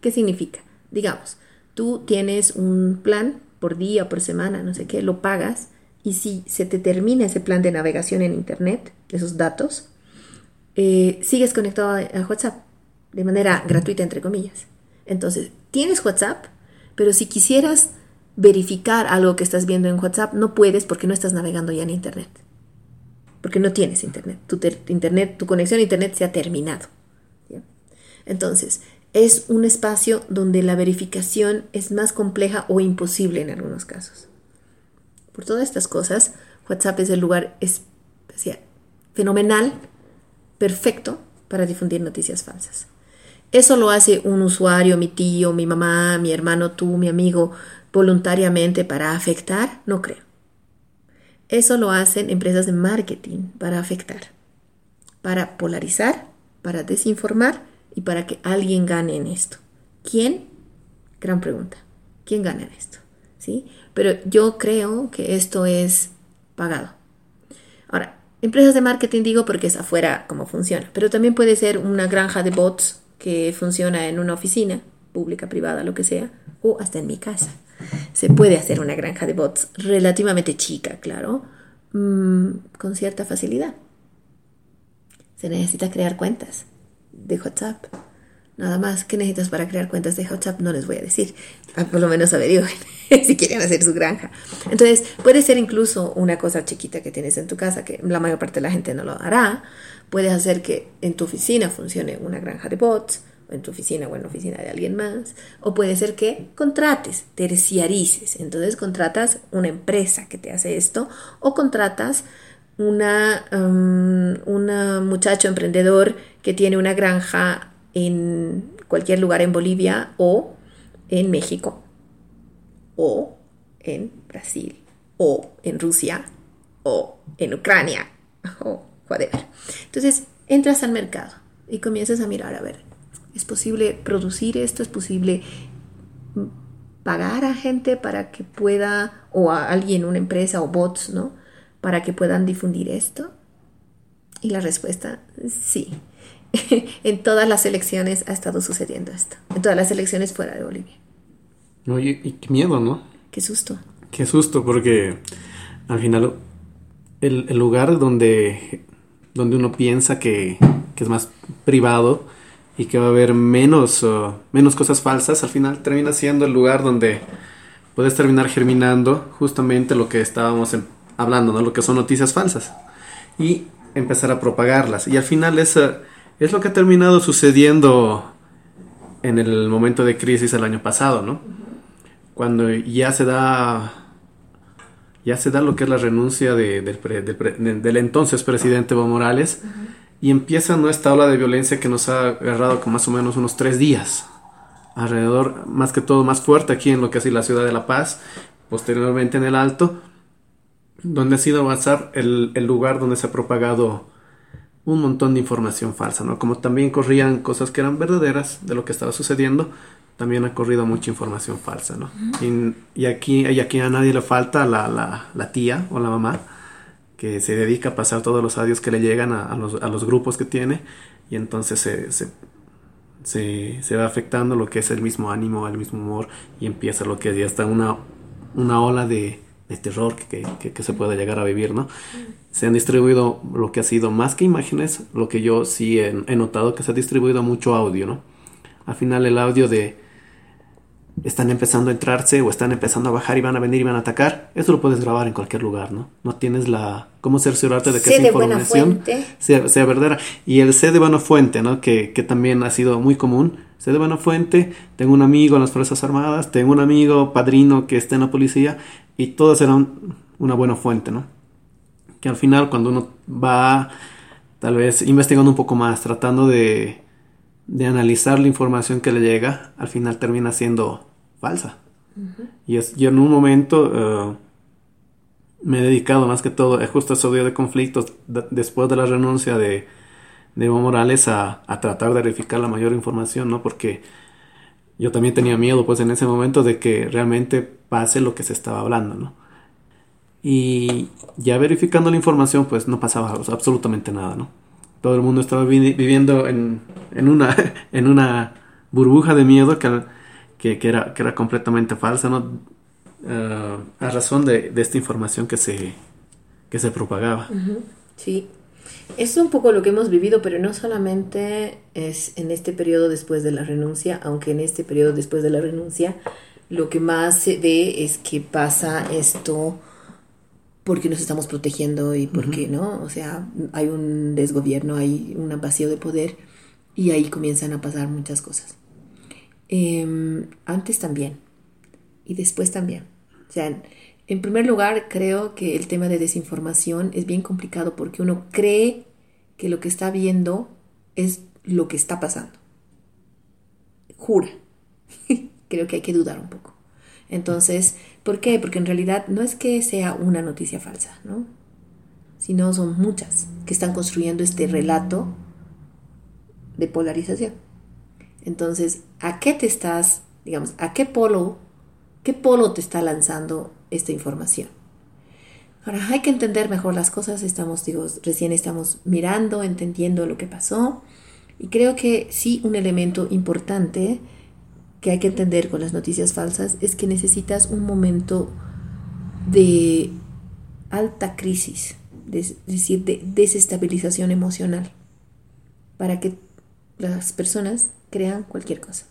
¿qué significa? Digamos, tú tienes un plan por día, por semana, no sé qué, lo pagas y si se te termina ese plan de navegación en Internet, esos datos, eh, sigues conectado a, WhatsApp de manera gratuita, entre comillas. Entonces, tienes WhatsApp, pero si quisieras verificar algo que estás viendo en WhatsApp, no puedes porque no estás navegando ya en Internet. Porque no tienes Internet. Tu, internet, tu conexión a Internet se ha terminado. Entonces, es un espacio donde la verificación es más compleja o imposible en algunos casos. Por todas estas cosas, WhatsApp es el lugar especial, fenomenal, perfecto para difundir noticias falsas. Eso lo hace un usuario, mi tío, mi mamá, mi hermano, tú, mi amigo, voluntariamente para afectar, no creo. Eso lo hacen empresas de marketing para afectar, para polarizar, para desinformar y para que alguien gane en esto. ¿Quién? Gran pregunta. ¿Quién gana en esto? ¿Sí? Pero yo creo que esto es pagado. Ahora, empresas de marketing digo porque es afuera cómo funciona, pero también puede ser una granja de bots que funciona en una oficina, pública, privada, lo que sea, o hasta en mi casa. Se puede hacer una granja de bots relativamente chica, claro, mm, con cierta facilidad. Se necesita crear cuentas de WhatsApp. Nada más, ¿qué necesitas para crear cuentas de WhatsApp? No les voy a decir. Ah, por lo menos averigüen si quieren hacer su granja. Entonces, puede ser incluso una cosa chiquita que tienes en tu casa, que la mayor parte de la gente no lo hará. Puedes hacer que en tu oficina funcione una granja de bots, en tu oficina o en la oficina de alguien más. O puede ser que contrates, terciarices. Entonces, contratas una empresa que te hace esto, o contratas una, um, muchacho emprendedor que tiene una granja en cualquier lugar en Bolivia o en México o en Brasil o en Rusia o en Ucrania o whatever. Entonces entras al mercado y comienzas a mirar, a ver, ¿es posible producir esto? ¿Es posible pagar a gente para que pueda, o a alguien, una empresa o bots, ¿no? para que puedan difundir esto? Y la respuesta, sí. en todas las elecciones ha estado sucediendo esto. En todas las elecciones fuera de Bolivia.
y, qué miedo, ¿no?
Qué susto.
Qué susto, porque al final el, lugar donde, donde uno piensa que, es más privado y que va a haber menos, menos cosas falsas, al final termina siendo el lugar donde puedes terminar germinando justamente lo que estábamos hablando, ¿no? lo que son noticias falsas y empezar a propagarlas. Y al final es, es lo que ha terminado sucediendo en el momento de crisis el año pasado, ¿no? Cuando ya se da ya se da lo que es la renuncia de, del, entonces presidente Evo Morales y empieza nuestra ola de violencia que nos ha agarrado con más o menos unos tres días alrededor, más que todo más fuerte aquí en lo que es la ciudad de La Paz, posteriormente en el Alto, donde ha sido el, el lugar donde se ha propagado un montón de información falsa, ¿no? Como también corrían cosas que eran verdaderas de lo que estaba sucediendo, también ha corrido mucha información falsa, ¿no? y, aquí, y aquí a nadie le falta la, la, la, tía o la mamá que se dedica a pasar todos los audios que le llegan a, a, los, a los, grupos que tiene y entonces se, se, se, se, va afectando lo que es el mismo ánimo, el mismo humor y empieza lo que es ya está una, una ola de, de terror que, que, que, se puede llegar a vivir, ¿no? Se han distribuido lo que ha sido más que imágenes, lo que yo sí he, he, notado que se ha distribuido mucho audio, ¿no? Al final el audio de están empezando a entrarse o están empezando a bajar y van a venir y van a atacar, eso lo puedes grabar en cualquier lugar, ¿no? No tienes la... ¿Cómo cerciorarte de que esa información sea, sea, verdadera? Y el C de buena fuente, ¿no? Que, que también ha sido muy común Sé de buena fuente, tengo un amigo en las Fuerzas Armadas, tengo un amigo padrino que está en la policía y todas eran una buena fuente, ¿no? Que al final cuando uno va tal vez investigando un poco más, tratando de, de analizar la información que le llega, al final termina siendo falsa. Y es, yo en un momento eh, me he dedicado más que todo, es justo ese día de conflictos, después de la renuncia de, de Evo Morales a, a, tratar de verificar la mayor información, ¿no? Porque yo también tenía miedo, pues, en ese momento de que realmente pase lo que se estaba hablando, ¿no? Y ya verificando la información, pues, no pasaba absolutamente nada, ¿no? Todo el mundo estaba viviendo en, en, una, en una burbuja de miedo que, que, que, era, que era completamente falsa, ¿no? Uh, a razón de, de, esta información que se, que se propagaba.
Sí, es un poco lo que hemos vivido, pero no solamente es en este periodo después de la renuncia, aunque en este periodo después de la renuncia lo que más se ve es que pasa esto porque nos estamos protegiendo y porque, ¿no? O sea, hay un desgobierno, hay un vacío de poder y ahí comienzan a pasar muchas cosas. Em, antes también y después también. O sea, en primer lugar, creo que el tema de desinformación es bien complicado porque uno cree que lo que está viendo es lo que está pasando. Jura. creo que hay que dudar un poco. Entonces, ¿por qué? Porque en realidad no es que sea una noticia falsa, ¿no? Sino son muchas que están construyendo este relato de polarización. Entonces, ¿a qué te estás, digamos, a qué polo, qué polo te está lanzando esta información. Ahora hay que entender mejor las cosas, estamos, digo, recién estamos mirando, entendiendo lo que pasó y creo que sí un elemento importante que hay que entender con las noticias falsas es que necesitas un momento de alta crisis, es decir, de desestabilización emocional para que las personas crean cualquier cosa.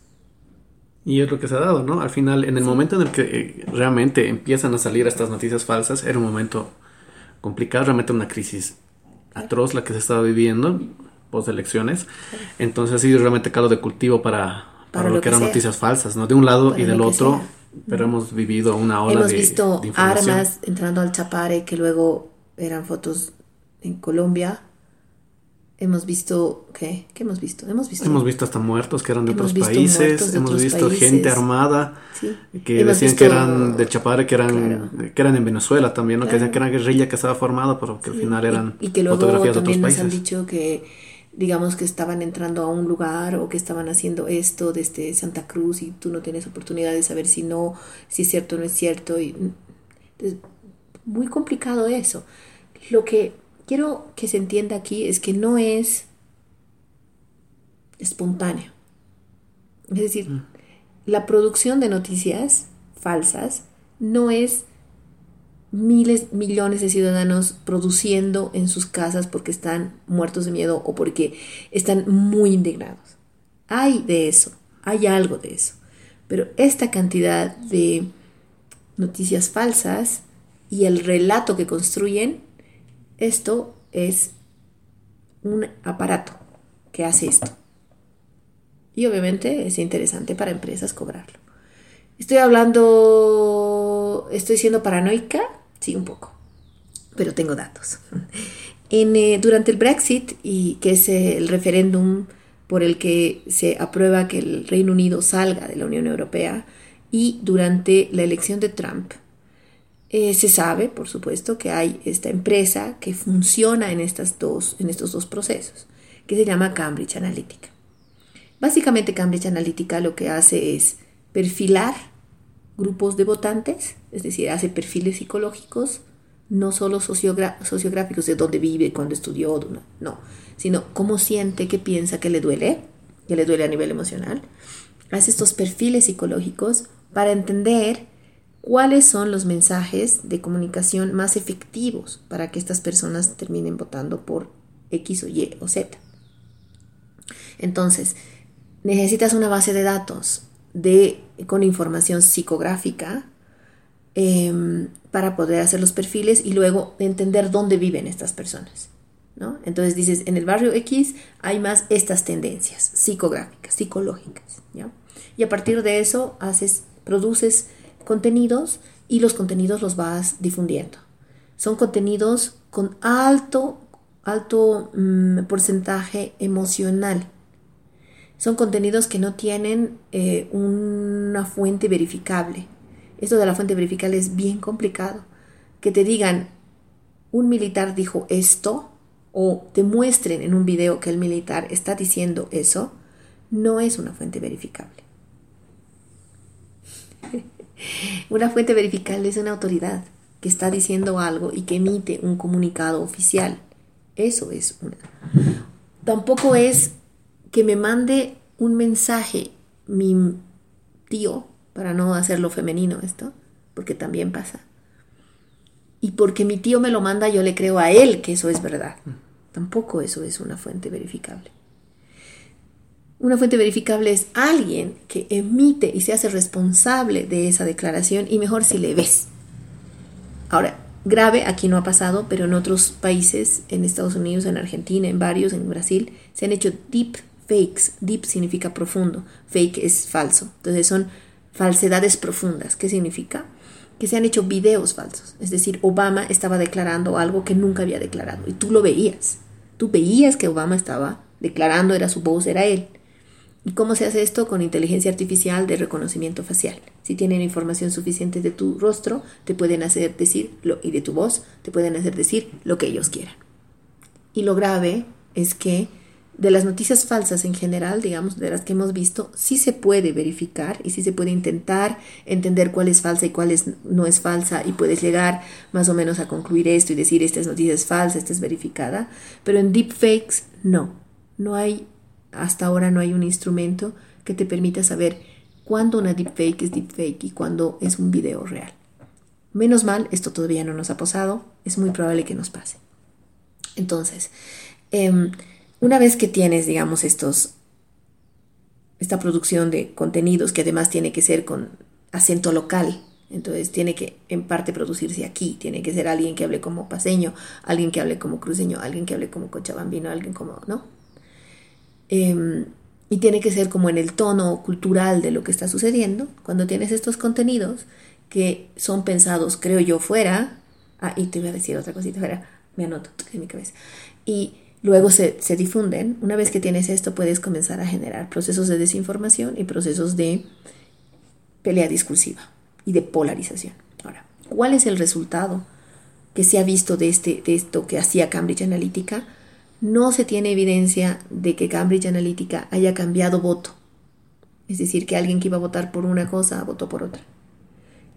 Y es lo que se ha dado, ¿no? Al final, en el momento en el que eh, realmente empiezan a salir estas noticias falsas, era un momento complicado, realmente una crisis atroz la que se estaba viviendo post elecciones. Entonces ha sido realmente caldo de cultivo para, para, lo, que, eran noticias falsas, ¿no? De un lado y del otro, pero hemos vivido una ola
hemos de Hemos visto armas entrando al Chapare que luego eran fotos en Colombia Hemos visto, ¿qué? ¿Qué hemos visto? Hemos visto,
hemos visto hasta muertos que eran de otros países, hemos visto gente armada que decían que eran de Chapare, que eran, que eran en Venezuela también, ¿no? que decían que era guerrilla que estaba formada, pero que al final eran
y, que luego fotografías también de otros nos han dicho que, digamos, que estaban entrando a un lugar o que estaban haciendo esto desde Santa Cruz y tú no tienes oportunidad de saber si no, si es cierto o no es cierto. Y, es muy complicado eso. Lo que quiero que se entienda aquí es que no es espontáneo. Es decir, mm. la producción de noticias falsas no es miles, millones de ciudadanos produciendo en sus casas porque están muertos de miedo o porque están muy indignados. Hay de eso, hay algo de eso. Pero esta cantidad de noticias falsas y el relato que construyen, esto es un aparato que hace esto. Y obviamente es interesante para empresas cobrarlo. Estoy hablando, estoy siendo paranoica, sí, un poco, pero tengo datos. En, eh, durante el Brexit, y que es el referéndum por el que se aprueba que el Reino Unido salga de la Unión Europea, y durante la elección de Trump, eh, se sabe, por supuesto, que hay esta empresa que funciona en, estas dos, en estos dos procesos, que se llama Cambridge Analytica. Básicamente Cambridge Analytica lo que hace es perfilar grupos de votantes, es decir, hace perfiles psicológicos, no solo sociográficos de dónde vive, cuándo estudió, no, no, sino cómo siente, qué piensa, qué le duele, qué le duele a nivel emocional. Hace estos perfiles psicológicos para entender cuáles son los mensajes de comunicación más efectivos para que estas personas terminen votando por X o Y o Z. Entonces, necesitas una base de datos de, con información psicográfica em, para poder hacer los perfiles y luego entender dónde viven estas personas. ¿no? Entonces dices, en el barrio X hay más estas tendencias psicográficas, psicológicas. Y a partir de eso haces, produces contenidos y los contenidos los vas difundiendo. Son contenidos con alto, alto mm, porcentaje emocional. Son contenidos que no tienen eh, una fuente verificable. Esto de la fuente verificable es bien complicado. Que te digan, un militar dijo esto, o te muestren en un video que el militar está diciendo eso, no es una fuente verificable. Una fuente verificable es una autoridad que está diciendo algo y que emite un comunicado oficial. Eso es una. Tampoco es que me mande un mensaje mi tío, para no hacerlo femenino esto, porque también pasa. Y porque mi tío me lo manda, yo le creo a él que eso es verdad. Tampoco eso es una fuente verificable. Una fuente verificable es alguien que emite y se hace responsable de esa declaración y mejor si le ves. Ahora, grave, aquí no ha pasado, pero en otros países, en Estados Unidos, en Argentina, en varios, en Brasil, se han hecho deep fakes. Deep significa profundo, fake es falso. Entonces son falsedades profundas. ¿Qué significa? Que se han hecho videos falsos. Es decir, Obama estaba declarando algo que nunca había declarado y tú lo veías. Tú veías que Obama estaba declarando, era su voz, era él. ¿Y cómo se hace esto? Con inteligencia artificial de reconocimiento facial. Si tienen información suficiente de tu rostro, te pueden hacer decir, lo, y de tu voz, te pueden hacer decir lo que ellos quieran. Y lo grave es que de las noticias falsas en general, digamos, de las que hemos visto, sí se puede verificar y sí se puede intentar entender cuál es falsa y cuál es, no es falsa y puedes llegar más o menos a concluir esto y decir esta es noticia es falsa, esta es verificada, pero en deepfakes no, no hay, hasta ahora no hay un instrumento que te permita saber cuándo una deepfake es deepfake y cuándo es un video real. Menos mal, esto todavía no nos ha pasado, es muy probable que nos pase. Entonces, eh, una vez que tienes, digamos, estos, esta producción de contenidos que además tiene que ser con acento local, entonces tiene que en parte producirse aquí, tiene que ser alguien que hable como paseño, alguien que hable como cruceño, alguien que hable como cochabambino, alguien como, ¿no? Em, y tiene que ser como en el tono cultural de lo que está sucediendo. Cuando tienes estos contenidos que son pensados, creo yo, fuera, ah, y te voy a decir otra cosita, fuera, me anoto en mi cabeza, y luego se, difunden. Una vez que tienes esto, puedes comenzar a generar procesos de desinformación y procesos de pelea discursiva y de polarización. Ahora, ¿cuál es el resultado que se ha visto de, este, de esto que hacía Cambridge Analytica? No se tiene evidencia de que Cambridge Analytica haya cambiado voto. Es decir, que alguien que iba a votar por una cosa votó por otra.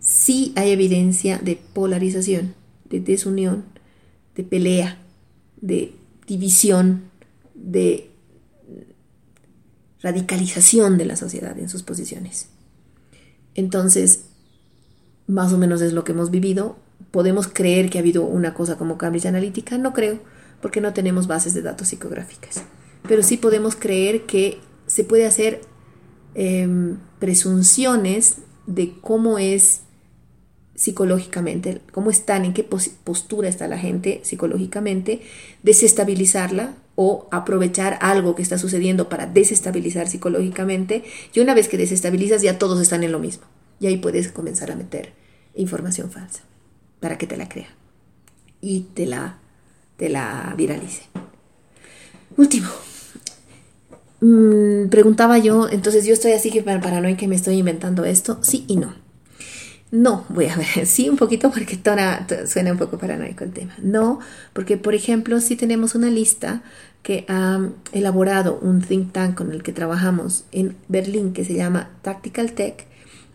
Sí hay evidencia de polarización, de desunión, de pelea, de división, de radicalización de la sociedad en sus posiciones. Entonces, más o menos es lo que hemos vivido, ¿Podemos creer que ha habido una cosa como Cambridge Analytica? No creo, porque no tenemos bases de datos psicográficas. Pero sí podemos creer que se puede hacer em, presunciones de cómo es psicológicamente, cómo están, en qué postura está la gente psicológicamente, desestabilizarla o aprovechar algo que está sucediendo para desestabilizar psicológicamente. Y una vez que desestabilizas ya todos están en lo mismo. Y ahí puedes comenzar a meter información falsa para que te la crea y te la, te la viralice. Último. Mm, preguntaba yo, entonces yo estoy así que paranoica que me estoy inventando esto, sí y no. No, voy a ver, sí un poquito porque tona, suena un poco paranoico el tema. No, porque por ejemplo, si tenemos una lista que ha elaborado un think tank con el que trabajamos en Berlín que se llama Tactical Tech,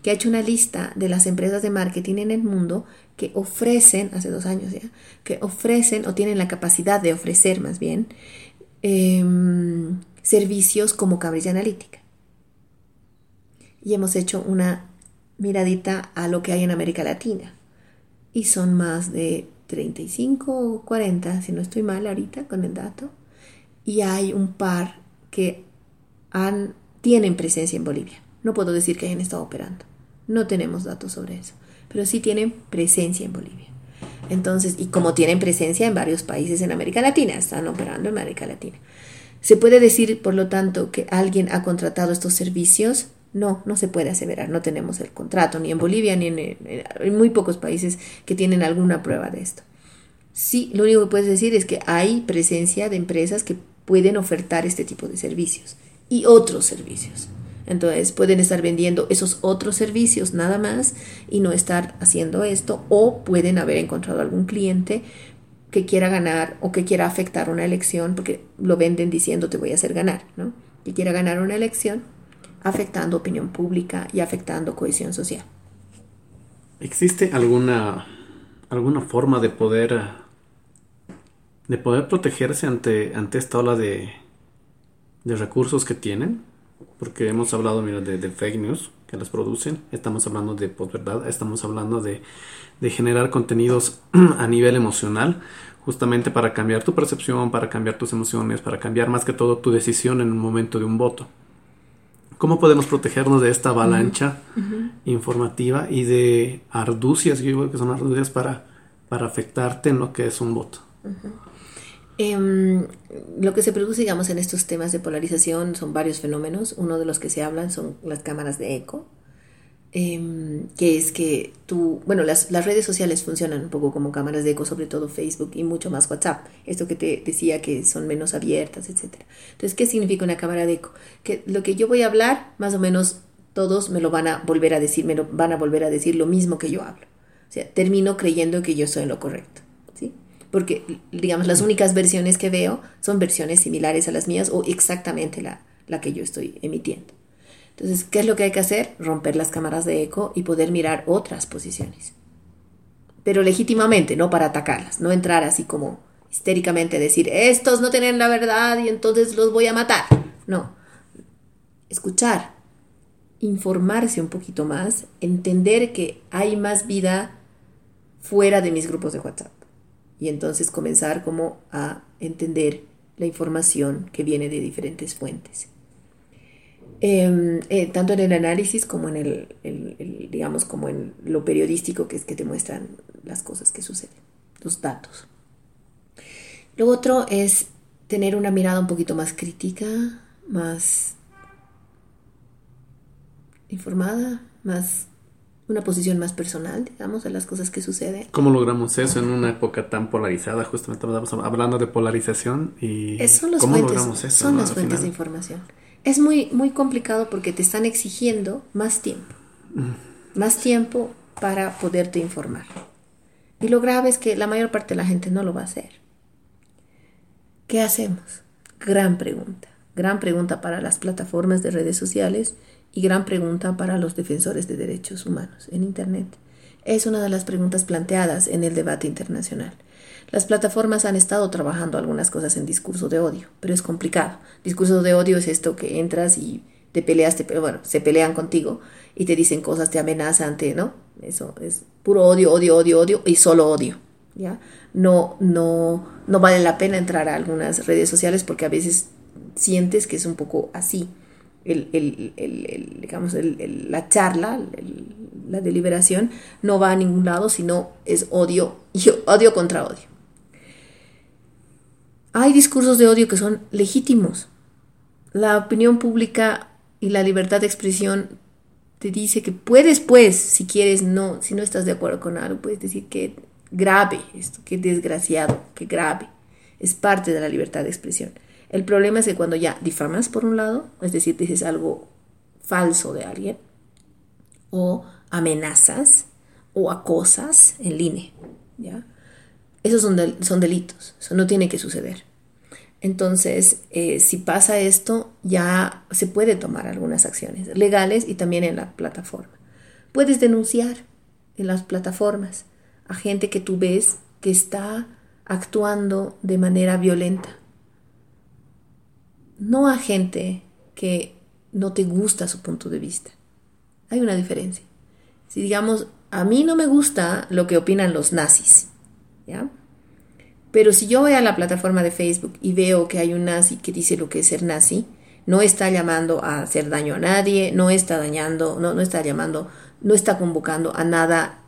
que ha hecho una lista de las empresas de marketing en el mundo que ofrecen, hace dos años ya, que ofrecen o tienen la capacidad de ofrecer más bien em, servicios como Cambridge Analytica. Y hemos hecho una miradita a lo que hay en América Latina. Y son más de 35 o 40, si no estoy mal ahorita con el dato. Y hay un par que tienen presencia en Bolivia. No puedo decir que hayan estado operando. No tenemos datos sobre eso, pero sí tienen presencia en Bolivia. Entonces, y como tienen presencia en varios países en América Latina, están operando en América Latina. ¿Se puede decir, por lo tanto, que alguien ha contratado estos servicios? No, no se puede aseverar, no tenemos el contrato, ni en Bolivia, ni en, en, muy pocos países que tienen alguna prueba de esto. Sí, lo único que puedes decir es que hay presencia de empresas que pueden ofertar este tipo de servicios y otros servicios. Entonces pueden estar vendiendo esos otros servicios nada más y no estar haciendo esto o pueden haber encontrado algún cliente que quiera ganar o que quiera afectar una elección porque lo venden diciendo te voy a hacer ganar, ¿no? Que quiera ganar una elección afectando opinión pública y afectando cohesión social.
¿Existe alguna alguna forma de poder de poder protegerse ante ante esta ola de de recursos que tienen? Porque hemos hablado mira, de, fake news que las producen, estamos hablando de posverdad, estamos hablando de, de generar contenidos a nivel emocional, justamente para cambiar tu percepción, para cambiar tus emociones, para cambiar más que todo tu decisión en un momento de un voto. ¿Cómo podemos protegernos de esta avalancha informativa y de arducias, yo digo que son arducias para, para afectarte en lo que es un voto?
Em, lo que se produce, digamos, en estos temas de polarización son varios fenómenos. Uno de los que se hablan son las cámaras de eco, em, que es que tú, bueno, las, redes sociales funcionan un poco como cámaras de eco, sobre todo Facebook y mucho más WhatsApp. Esto que te decía que son menos abiertas, etc. Entonces, ¿qué significa una cámara de eco? Que lo que yo voy a hablar, más o menos todos me lo van a volver a decir, me lo van a volver a decir lo mismo que yo hablo. O sea, termino creyendo que yo soy lo correcto porque digamos las únicas versiones que veo son versiones similares a las mías o exactamente la, la que yo estoy emitiendo. Entonces, ¿qué es lo que hay que hacer? Romper las cámaras de eco y poder mirar otras posiciones. Pero legítimamente, no para atacarlas, no entrar así como histéricamente a decir, estos no tienen la verdad y entonces los voy a matar. No. Escuchar, informarse un poquito más, entender que hay más vida fuera de mis grupos de WhatsApp y entonces comenzar como a entender la información que viene de diferentes fuentes. Em, eh, tanto en el análisis como en el, digamos, como en lo periodístico, que es que te muestran las cosas que suceden, los datos. Lo otro es tener una mirada un poquito más crítica, más informada, más una posición más personal, digamos, de las cosas que suceden.
¿Cómo logramos eso en una época tan polarizada? Justamente estamos hablando de polarización y
son ¿cómo logramos eso? Son las fuentes de información. Es muy, muy complicado porque te están exigiendo más tiempo, mm. más tiempo para poderte informar. Y lo grave es que la mayor parte de la gente no lo va a hacer. ¿Qué hacemos? Gran pregunta. Gran pregunta para las plataformas de redes sociales y gran pregunta para los defensores de derechos humanos en Internet. Es una de las preguntas planteadas en el debate internacional. Las plataformas han estado trabajando algunas cosas en discurso de odio, pero es complicado. Discurso de odio es esto que entras y te peleaste, pero bueno, se pelean contigo y te dicen cosas, te amenazan, te, ¿no? Eso es puro odio, odio, odio, odio y solo odio, ¿ya? No, no, no vale la pena entrar a algunas redes sociales porque a veces sientes que es un poco así. El, el, el, digamos, la charla, la deliberación, no va a ningún lado, sino es odio, y odio contra odio. Hay discursos de odio que son legítimos. La opinión pública y la libertad de expresión te dice que puedes, pues, si quieres, no, si no estás de acuerdo con algo, puedes decir que grave esto, que desgraciado, que grave. Es parte de la libertad de expresión. El problema es que cuando ya difamas por un lado, es decir, dices algo falso de alguien, o amenazas, o acosas en línea. Esos son, son delitos, eso no tiene que suceder. Entonces, eh, si pasa esto, ya se puede tomar algunas acciones legales y también en la plataforma. Puedes denunciar en las plataformas a gente que tú ves que está actuando de manera violenta no a gente que no te gusta su punto de vista. Hay una diferencia. Si digamos, a mí no me gusta lo que opinan los nazis, ¿ya? Pero si yo voy a la plataforma de Facebook y veo que hay un nazi que dice lo que es ser nazi, no está llamando a hacer daño a nadie, no está dañando, no, no está llamando, no está convocando a nada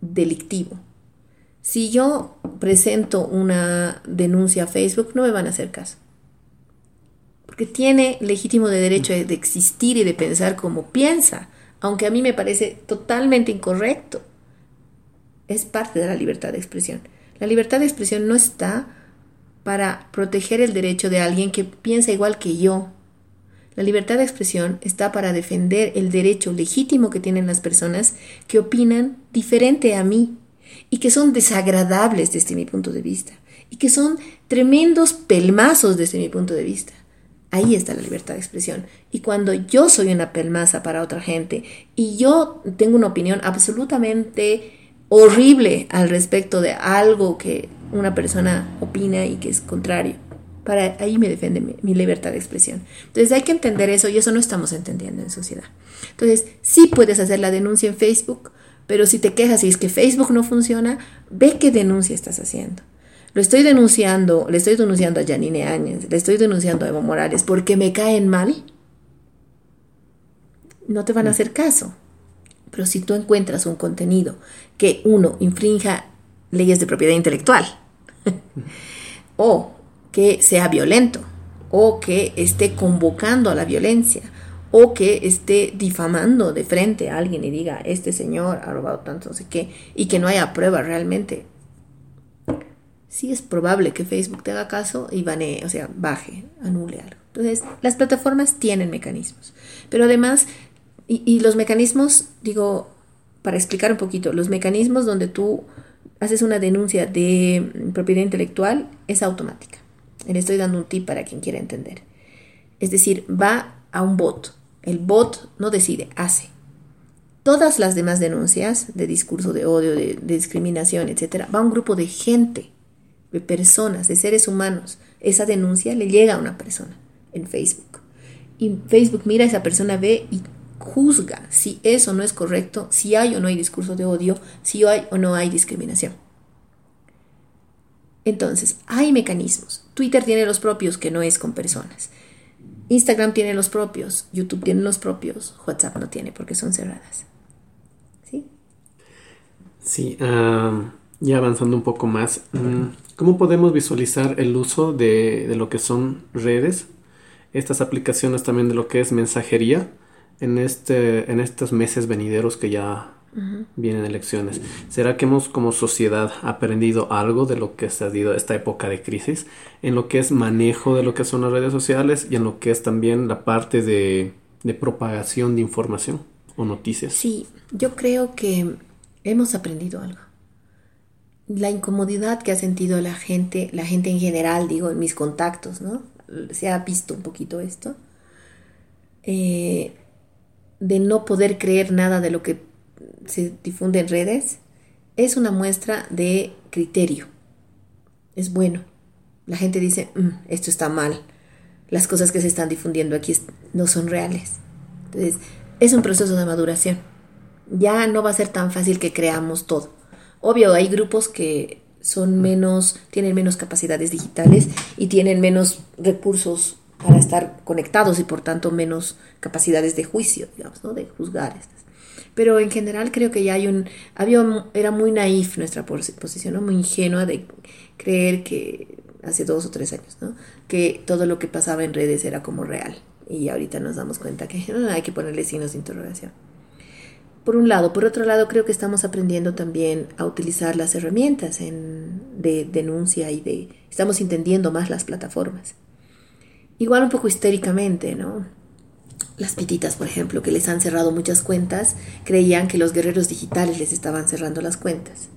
delictivo. Si yo presento una denuncia a Facebook, no me van a hacer caso que tiene legítimo de derecho de existir y de pensar como piensa, aunque a mí me parece totalmente incorrecto. Es parte de la libertad de expresión. La libertad de expresión no está para proteger el derecho de alguien que piensa igual que yo. La libertad de expresión está para defender el derecho legítimo que tienen las personas que opinan diferente a mí y que son desagradables desde mi punto de vista y que son tremendos pelmazos desde mi punto de vista. Ahí está la libertad de expresión. Y cuando yo soy una pelmaza para otra gente y yo tengo una opinión absolutamente horrible al respecto de algo que una persona opina y que es contrario, para ahí me defiende mi, libertad de expresión. Entonces hay que entender eso y eso no estamos entendiendo en sociedad. Entonces sí puedes hacer la denuncia en Facebook, pero si te quejas y es que Facebook no funciona, ve qué denuncia estás haciendo. Lo estoy denunciando, le estoy denunciando a Janine Áñez, le estoy denunciando a Evo Morales porque me caen mal. No te van a mm. hacer caso. Pero si tú encuentras un contenido que uno infrinja leyes de propiedad intelectual, o que sea violento, o que esté convocando a la violencia, o que esté difamando de frente a alguien y diga, este señor ha robado tanto, no sé qué, y que no haya prueba realmente, sí es probable que Facebook te haga caso y bane, o sea, baje, anule algo. Entonces, las plataformas tienen mecanismos, pero además, y, los mecanismos, digo, para explicar un poquito, los mecanismos donde tú haces una denuncia de propiedad intelectual es automática. Le estoy dando un tip para quien quiera entender. Es decir, va a un bot. El bot no decide, hace. Todas las demás denuncias de discurso de odio, de, de discriminación, etcétera, va a un grupo de gente de personas, de seres humanos. Esa denuncia le llega a una persona en Facebook. Y Facebook mira a esa persona, ve y juzga si eso no es correcto, si hay o no hay discurso de odio, si hay o no hay discriminación. Entonces, hay mecanismos. Twitter tiene los propios, que no es con personas. Instagram tiene los propios, YouTube tiene los propios, WhatsApp no tiene porque son cerradas. ¿Sí?
Sí, ah, ya avanzando un poco más. Mm, ¿Cómo podemos visualizar el uso de, lo que son redes? Estas aplicaciones también de lo que es mensajería en, este, en estos meses venideros que ya vienen elecciones. ¿Será que hemos como sociedad aprendido algo de lo que ha sido esta época de crisis en lo que es manejo de lo que son las redes sociales y en lo que es también la parte de, de propagación de información o noticias?
Sí, yo creo que hemos aprendido algo la incomodidad que ha sentido la gente, la gente en general, digo, en mis contactos, ¿no? Se ha visto un poquito esto. Eh, de no poder creer nada de lo que se difunde en redes, es una muestra de criterio. Es bueno. La gente dice, mm, esto está mal. Las cosas que se están difundiendo aquí no son reales. Entonces, es un proceso de maduración. Ya no va a ser tan fácil que creamos todo. Obvio, hay grupos que son menos, tienen menos capacidades digitales y tienen menos recursos para estar conectados y por tanto menos capacidades de juicio, digamos, ¿no? de juzgar estas. Pero en general creo que ya hay un, había, era muy naif nuestra posición, ¿no? muy ingenua de creer que hace dos o tres años, ¿no? que todo lo que pasaba en redes era como real. Y ahorita nos damos cuenta que hay que ponerle signos de interrogación. Por un lado. Por otro lado, creo que estamos aprendiendo también a utilizar las herramientas de denuncia y de... Estamos entendiendo más las plataformas. Igual un poco histéricamente, ¿no? Las pititas, por ejemplo, que les han cerrado muchas cuentas, creían que los guerreros digitales les estaban cerrando las cuentas.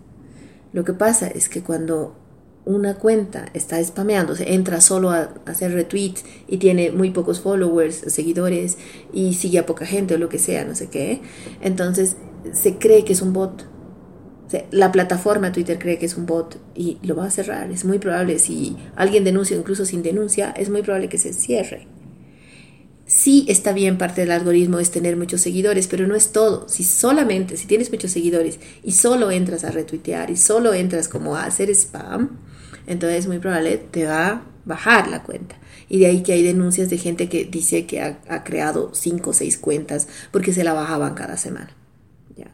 Lo que pasa es que cuando una cuenta está spameando, se entra solo a, hacer retweets y tiene muy pocos followers, seguidores y sigue a poca gente o lo que sea, no sé qué, entonces se cree que es un bot. la plataforma Twitter cree que es un bot y lo va a cerrar. Es muy probable, si alguien denuncia, incluso sin denuncia, es muy probable que se cierre. Sí está bien parte del algoritmo es tener muchos seguidores, pero no es todo. Si solamente, si tienes muchos seguidores y solo entras a retuitear y solo entras como a hacer spam, entonces muy probable te va a bajar la cuenta. Y de ahí que hay denuncias de gente que dice que ha, creado cinco o seis cuentas porque se la bajaban cada semana. ¿Ya?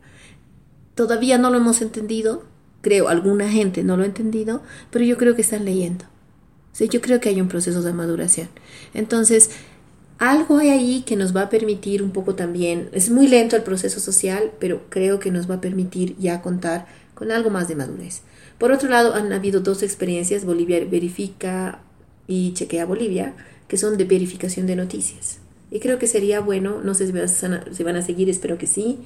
Todavía no lo hemos entendido, creo, alguna gente no lo ha entendido, pero yo creo que están leyendo. ¿Sí? Yo creo que hay un proceso de maduración. Entonces, algo hay ahí que nos va a permitir un poco también, es muy lento el proceso social, pero creo que nos va a permitir ya contar con algo más de madurez. Por otro lado, han habido dos experiencias, Bolivia verifica y chequea Bolivia, que son de verificación de noticias. Y creo que sería bueno, no sé si van a seguir, espero que sí,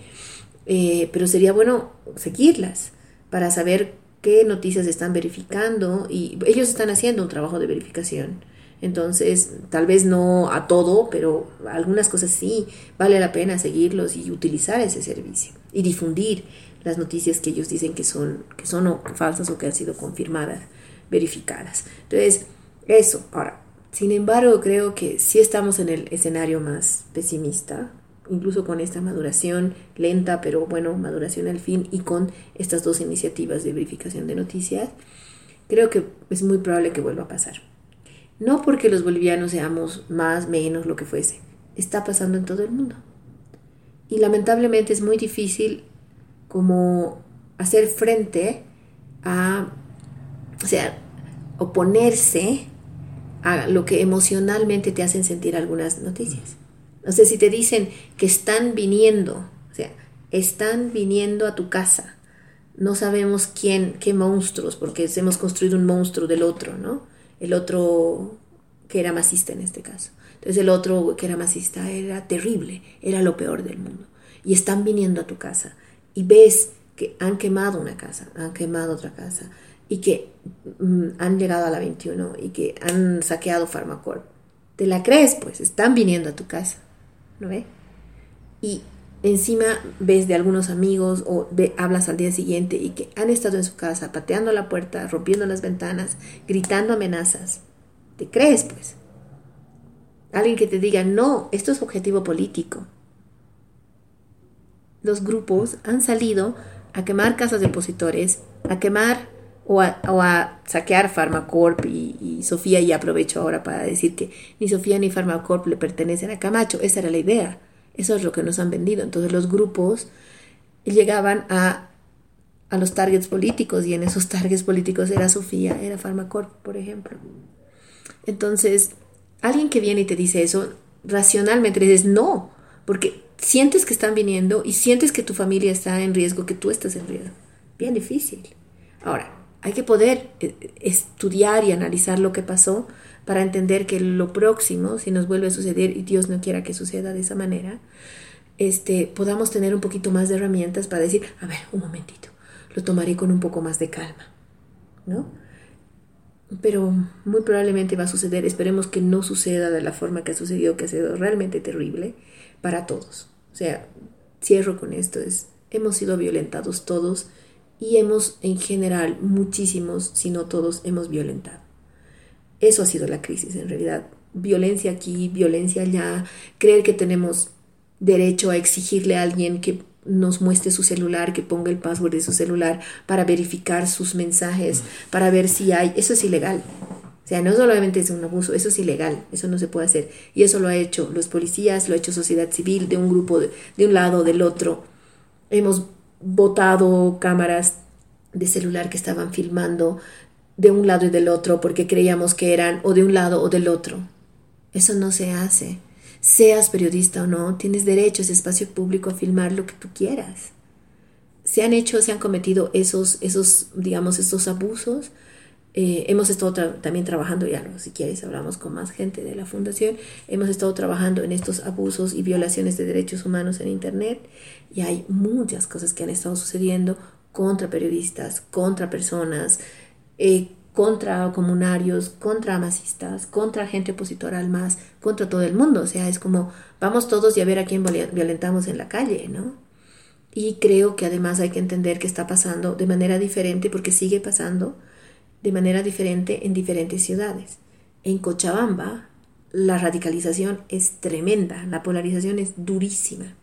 eh, pero sería bueno seguirlas para saber qué noticias están verificando y ellos están haciendo un trabajo de verificación. Entonces, tal vez no a todo, pero algunas cosas sí, vale la pena seguirlos y utilizar ese servicio y difundir las noticias que ellos dicen que son, que son falsas o que han sido confirmadas, verificadas. Entonces, eso. Ahora, sin embargo, creo que sí estamos en el escenario más pesimista, incluso con esta maduración lenta, pero bueno, maduración al fin, y con estas dos iniciativas de verificación de noticias, creo que es muy probable que vuelva a pasar. No porque los bolivianos seamos más, menos, lo que fuese. Está pasando en todo el mundo. Y lamentablemente es muy difícil como hacer frente a, o sea, oponerse a lo que emocionalmente te hacen sentir algunas noticias. No sé si te dicen que están viniendo, o sea, están viniendo a tu casa. No sabemos quién, qué monstruos, porque hemos construido un monstruo del otro, ¿no? El otro que era masista en este caso. Entonces el otro que era masista era terrible, era lo peor del mundo. Y están viniendo a tu casa y ves que han quemado una casa, han quemado otra casa y que mm, han llegado a la 21 y que han saqueado Pharmacorp. Te la crees, pues, están viniendo a tu casa, ¿no ve? Y encima ves de algunos amigos o hablas al día siguiente y que han estado en su casa pateando la puerta, rompiendo las ventanas, gritando amenazas. ¿Te crees, pues? Alguien que te diga, no, esto es objetivo político los grupos han salido a quemar casas de opositores, a quemar o a, saquear Pharmacorp y, y, Sofía, y aprovecho ahora para decir que ni Sofía ni Pharmacorp le pertenecen a Camacho, esa era la idea, eso es lo que nos han vendido. Entonces los grupos llegaban a, a los targets políticos y en esos targets políticos era Sofía, era Pharmacorp, por ejemplo. Entonces, alguien que viene y te dice eso, racionalmente dices no, porque sientes que están viniendo y sientes que tu familia está en riesgo, que tú estás en riesgo. Bien difícil. Ahora, hay que poder eh, estudiar y analizar lo que pasó para entender que lo próximo, si nos vuelve a suceder y Dios no quiera que suceda de esa manera, este, podamos tener un poquito más de herramientas para decir, a ver, un momentito, lo tomaré con un poco más de calma, ¿no? Pero muy probablemente va a suceder, esperemos que no suceda de la forma que ha sucedido, que ha sido realmente terrible para todos. O sea, cierro con esto, es, hemos sido violentados todos y hemos en general, muchísimos, si no todos, hemos violentado. Eso ha sido la crisis en realidad. Violencia aquí, violencia allá, creer que tenemos derecho a exigirle a alguien que nos muestre su celular, que ponga el password de su celular para verificar sus mensajes, para ver si hay, eso es ilegal. O sea, no solamente es un abuso, eso es ilegal, eso no se puede hacer. Y eso lo ha hecho los policías, lo ha hecho sociedad civil, de un grupo, de, de un lado, del otro. Hemos botado cámaras de celular que estaban filmando de un lado y del otro porque creíamos que eran o de un lado o del otro. Eso no se hace seas periodista o no, tienes derecho a ese espacio público a filmar lo que tú quieras. Se han hecho, se han cometido esos, esos digamos, estos abusos. Eh, hemos estado también trabajando, ya si quieres hablamos con más gente de la fundación, hemos estado trabajando en estos abusos y violaciones de derechos humanos en Internet y hay muchas cosas que han estado sucediendo contra periodistas, contra personas, eh, contra comunarios, contra masistas, contra gente opositora al MAS, contra todo el mundo. O sea, es como vamos todos y a ver a quién violentamos en la calle, ¿no? Y creo que además hay que entender que está pasando de manera diferente, porque sigue pasando de manera diferente en diferentes ciudades. En Cochabamba la radicalización es tremenda, la polarización es durísima.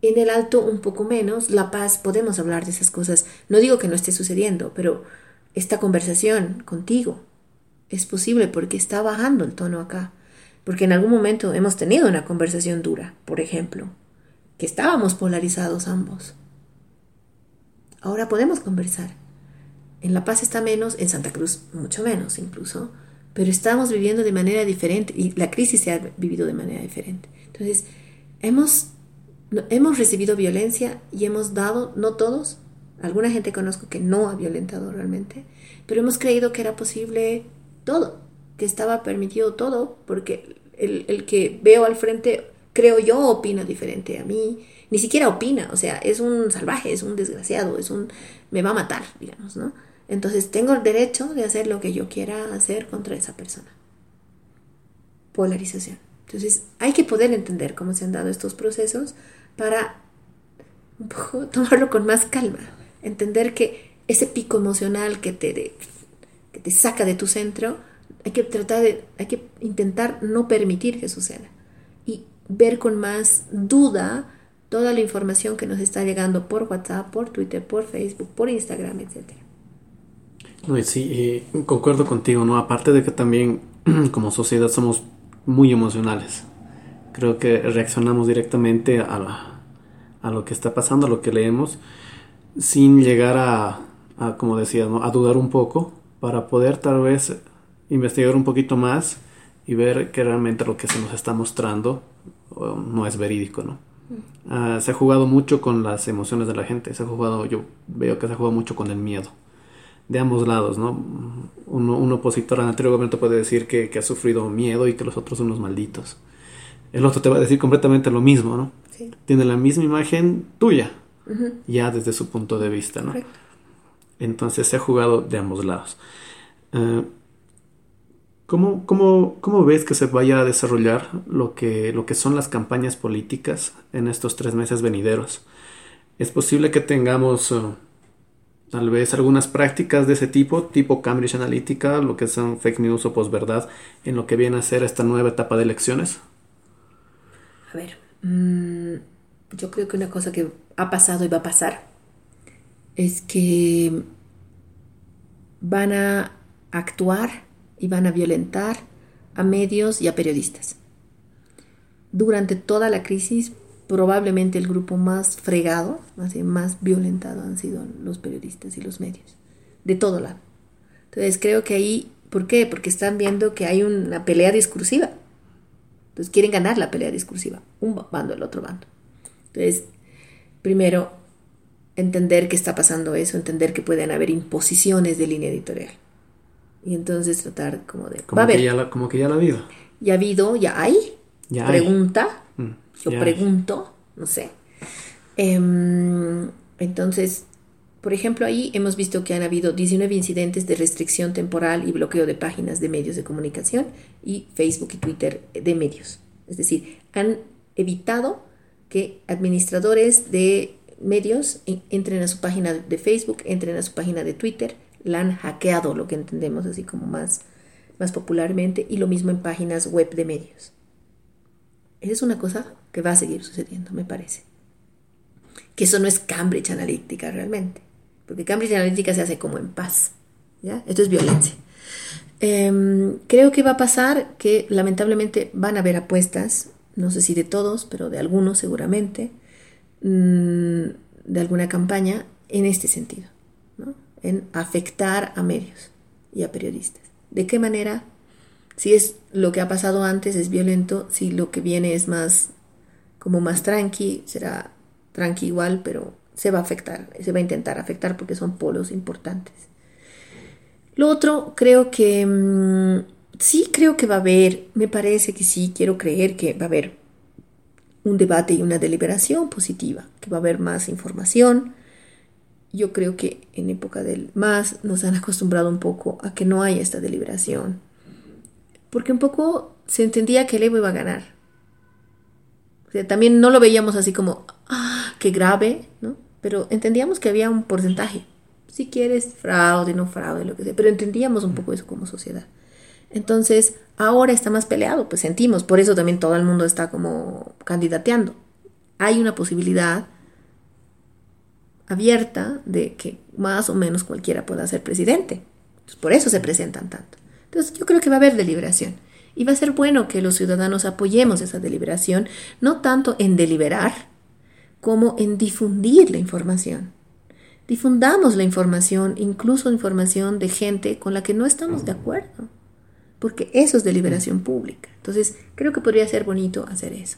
En el Alto un poco menos, La Paz podemos hablar de esas cosas. No digo que no esté sucediendo, pero esta conversación contigo. Es posible porque está bajando el tono acá. Porque en algún momento hemos tenido una conversación dura, por ejemplo, que estábamos polarizados ambos. Ahora podemos conversar. En La Paz está menos, en Santa Cruz mucho menos incluso, pero estamos viviendo de manera diferente y la crisis se ha vivido de manera diferente. Entonces, hemos, hemos recibido violencia y hemos dado, no todos, Alguna gente conozco que no ha violentado realmente, pero hemos creído que era posible todo, que estaba permitido todo, porque el, el que veo al frente, creo yo, opina diferente a mí, ni siquiera opina, o sea, es un salvaje, es un desgraciado, es un, me va a matar, digamos, ¿no? Entonces tengo el derecho de hacer lo que yo quiera hacer contra esa persona. Polarización. Entonces hay que poder entender cómo se han dado estos procesos para un poco tomarlo con más calma entender que ese pico emocional que te, que te saca de tu centro, hay que tratar de, hay que intentar no permitir que suceda y ver con más duda toda la información que nos está llegando por WhatsApp, por Twitter, por Facebook, por Instagram, etc.
No, sí, concuerdo contigo, ¿no? Aparte de que también como sociedad somos muy emocionales. Creo que reaccionamos directamente a, a lo que está pasando, a lo que leemos sin llegar a, como decías, a dudar un poco para poder tal vez investigar un poquito más y ver que realmente lo que se nos está mostrando no es verídico, ¿no? Ah, se ha jugado mucho con las emociones de la gente, se ha jugado, yo veo que se ha jugado mucho con el miedo, de ambos lados, ¿no? un opositor al anterior gobierno puede decir que, ha sufrido miedo y que los otros son unos malditos. El otro te va a decir completamente lo mismo, ¿no? Tiene la misma imagen tuya, ya desde su punto de vista, ¿no? Entonces se ha jugado de ambos lados. Eh, ¿cómo, cómo, ves que se vaya a desarrollar lo que, lo que son las campañas políticas en estos tres meses venideros? ¿Es posible que tengamos eh, tal vez algunas prácticas de ese tipo, tipo Cambridge Analytica, lo que son fake news o posverdad, en lo que viene a ser esta nueva etapa de elecciones?
A ver, mm, yo creo que una cosa que ha pasado y va a pasar es que van a actuar y van a violentar a medios y a periodistas. Durante toda la crisis, probablemente el grupo más fregado, más, más violentado han sido los periodistas y los medios, de todo lado. Entonces creo que ahí, ¿por qué? Porque están viendo que hay una pelea discursiva. Entonces quieren ganar la pelea discursiva, un bando, el otro bando. Entonces, primero, entender que está pasando eso, entender que pueden haber imposiciones de línea editorial. Y entonces tratar como de...
Como, que, ya como que ya lo ha habido.
Ya ha habido, ya hay. Ya Pregunta. Mm, yo pregunto, no sé. Em, entonces, por ejemplo, ahí hemos visto que han habido 19 incidentes de restricción temporal y bloqueo de páginas de medios de comunicación y Facebook y Twitter de medios. Es decir, han evitado que administradores de medios entren a su página de Facebook, entren a su página de Twitter, la han hackeado, lo que entendemos así como más, más popularmente, y lo mismo en páginas web de medios. Esa es una cosa que va a seguir sucediendo, me parece. Que eso no es Cambridge Analytica realmente, porque Cambridge Analytica se hace como en paz. ¿ya? Esto es violencia. Em, creo que va a pasar que lamentablemente van a haber apuestas, no sé si de todos, pero de algunos seguramente, mm, de alguna campaña en este sentido, en afectar a medios y a periodistas. ¿De qué manera? Si es lo que ha pasado antes es violento, si lo que viene es más como más tranqui, será tranqui igual, pero se va a afectar, se va a intentar afectar porque son polos importantes. Lo otro, creo que mm, sí creo que va a haber, me parece que sí, quiero creer que va a haber un debate y una deliberación positiva, que va a haber más información. Yo creo que en época del más nos han acostumbrado un poco a que no haya esta deliberación, porque un poco se entendía que el Evo iba a ganar. O sea, también no lo veíamos así como, ah, qué grave, ¿no? Pero entendíamos que había un porcentaje si quieres fraude, no fraude, lo que sea, pero entendíamos un poco eso como sociedad. Entonces, ahora está más peleado, pues sentimos, por eso también todo el mundo está como candidateando. Hay una posibilidad abierta de que más o menos cualquiera pueda ser presidente. por eso se presentan tanto. Entonces, yo creo que va a haber deliberación. Y va a ser bueno que los ciudadanos apoyemos esa deliberación, no tanto en deliberar, como en difundir la información difundamos la información, incluso información de gente con la que no estamos de acuerdo, porque eso es deliberación pública. Entonces, creo que podría ser bonito hacer eso.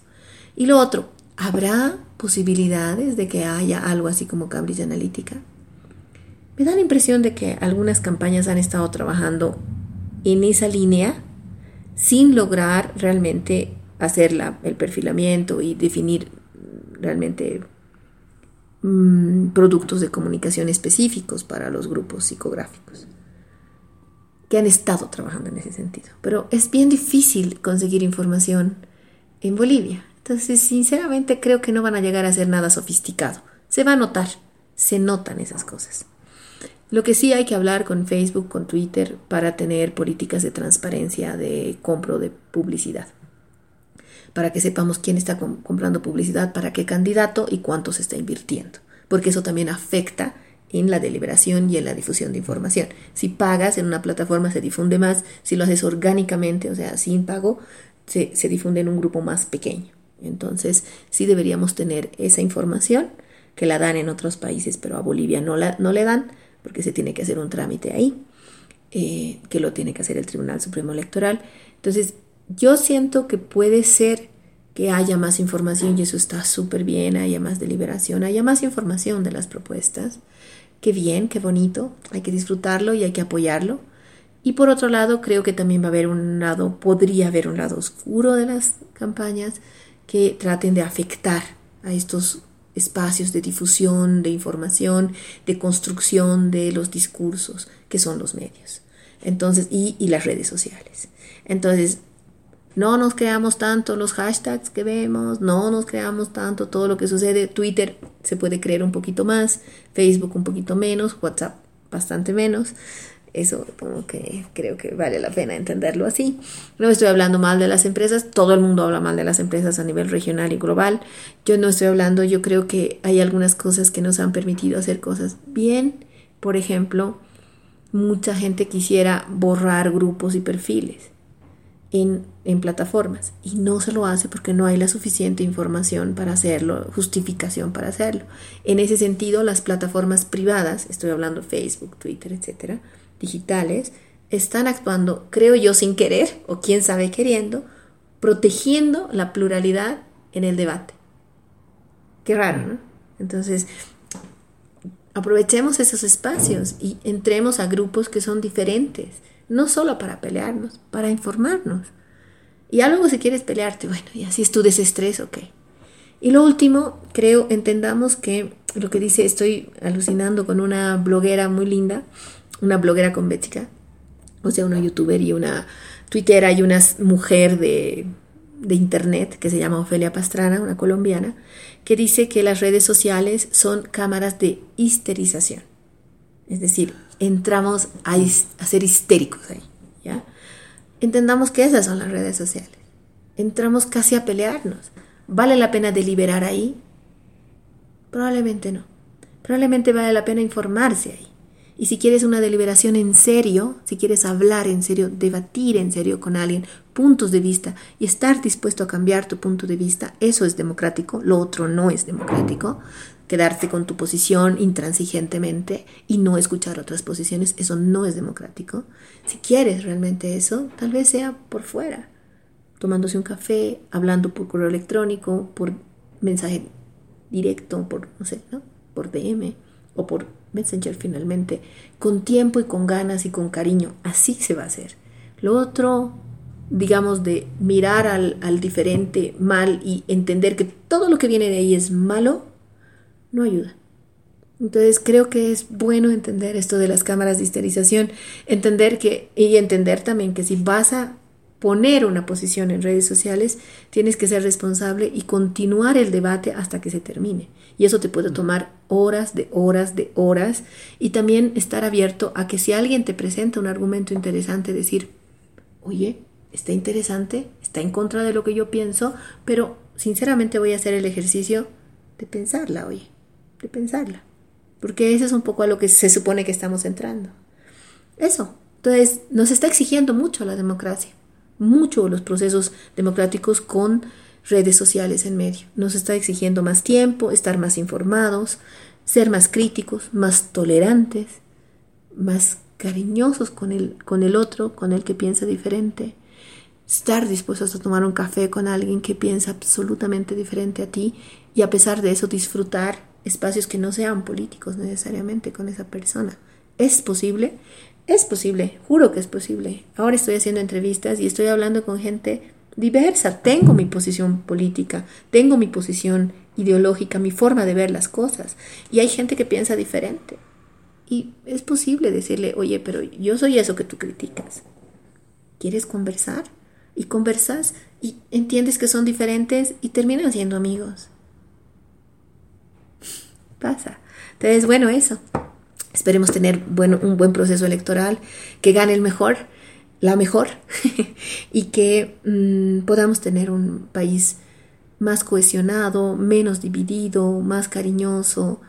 Y lo otro, ¿habrá posibilidades de que haya algo así como Cambridge Analytica? Me da la impresión de que algunas campañas han estado trabajando en esa línea sin lograr realmente hacer el perfilamiento y definir realmente Mm, productos de comunicación específicos para los grupos psicográficos que han estado trabajando en ese sentido. Pero es bien difícil conseguir información en Bolivia. Entonces, sinceramente, creo que no van a llegar a ser nada sofisticado. Se va a notar, se notan esas cosas. Lo que sí hay que hablar con Facebook, con Twitter, para tener políticas de transparencia de compro de publicidad para que sepamos quién está comprando publicidad, para qué candidato y cuánto se está invirtiendo, porque eso también afecta en la deliberación y en la difusión de información. Si pagas en una plataforma se difunde más, si lo haces orgánicamente, o sea, sin pago, se, difunde en un grupo más pequeño. Entonces, sí deberíamos tener esa información que la dan en otros países, pero a Bolivia no, la, no le dan porque se tiene que hacer un trámite ahí, eh, que lo tiene que hacer el Tribunal Supremo Electoral. Entonces, yo siento que puede ser que haya más información y eso está súper bien, haya más deliberación, haya más información de las propuestas. Qué bien, qué bonito, hay que disfrutarlo y hay que apoyarlo. Y por otro lado, creo que también va a haber un lado, podría haber un lado oscuro de las campañas que traten de afectar a estos espacios de difusión, de información, de construcción de los discursos, que son los medios. Entonces, y, y las redes sociales. Entonces, no nos creamos tanto los hashtags que vemos, no nos creamos tanto todo lo que sucede. Twitter se puede creer un poquito más, Facebook un poquito menos, WhatsApp bastante menos. Eso como que creo que vale la pena entenderlo así. No estoy hablando mal de las empresas, todo el mundo habla mal de las empresas a nivel regional y global. Yo no estoy hablando, yo creo que hay algunas cosas que nos han permitido hacer cosas bien. Por ejemplo, mucha gente quisiera borrar grupos y perfiles en, plataformas y no se lo hace porque no hay la suficiente información para hacerlo, justificación para hacerlo. En ese sentido, las plataformas privadas, estoy hablando Facebook, Twitter, etcétera, digitales, están actuando, creo yo, sin querer o quién sabe queriendo, protegiendo la pluralidad en el debate. Qué raro, ¿no? Entonces, aprovechemos esos espacios y entremos a grupos que son diferentes no solo para pelearnos, para informarnos. Y algo si quieres pelearte, bueno, y así es tu desestrés, ok. Y lo último, creo, entendamos que lo que dice, estoy alucinando con una bloguera muy linda, una bloguera con bética, o sea, una youtuber y una twittera y una mujer de, de internet que se llama Ofelia Pastrana, una colombiana, que dice que las redes sociales son cámaras de histerización. Es decir, entramos a, ser histéricos ahí, ¿ya? Entendamos que esas son las redes sociales. entramos casi a pelearnos. ¿Vale la pena deliberar ahí? Probablemente no. Probablemente vale la pena informarse ahí. Y si quieres una deliberación en serio, si quieres hablar en serio, debatir en serio con alguien, puntos de vista y estar dispuesto a cambiar tu punto de vista, eso es democrático, lo otro no es democrático. Quedarte con tu posición intransigentemente y no escuchar otras posiciones, eso no es democrático. Si quieres realmente eso, tal vez sea por fuera, tomándose un café, hablando por correo electrónico, por mensaje directo, por, no sé, ¿no? por DM o por Messenger finalmente, con tiempo y con ganas y con cariño. Así se va a hacer. Lo otro, digamos, de mirar al, al diferente mal y entender que todo lo que viene de ahí es malo, no ayuda. Entonces creo que es bueno entender esto de las cámaras de esterilización, entender que y entender también que si vas a poner una posición en redes sociales, tienes que ser responsable y continuar el debate hasta que se termine. Y eso te puede tomar horas de horas de horas y también estar abierto a que si alguien te presenta un argumento interesante, decir, oye, está interesante, está en contra de lo que yo pienso, pero sinceramente voy a hacer el ejercicio de pensarla, oye, de pensarla. Porque eso es un poco a lo que se supone que estamos entrando. Eso. Entonces, nos está exigiendo mucho la democracia mucho los procesos democráticos con redes sociales en medio. Nos está exigiendo más tiempo, estar más informados, ser más críticos, más tolerantes, más cariñosos con el, con el otro, con el que piensa diferente, estar dispuestos a tomar un café con alguien que piensa absolutamente diferente a ti y a pesar de eso disfrutar espacios que no sean políticos necesariamente con esa persona. Es posible, es posible, juro que es posible. Ahora estoy haciendo entrevistas y estoy hablando con gente diversa. Tengo mi posición política, tengo mi posición ideológica, mi forma de ver las cosas. Y hay gente que piensa diferente. Y es posible decirle, oye, pero yo soy eso que tú criticas. ¿Quieres conversar? Y conversas y entiendes que son diferentes y terminan siendo amigos. Pasa. Entonces, bueno, eso. Esperemos tener bueno, un buen proceso electoral, que gane el mejor, la mejor, y que mm, podamos tener un país más cohesionado, menos dividido, más cariñoso,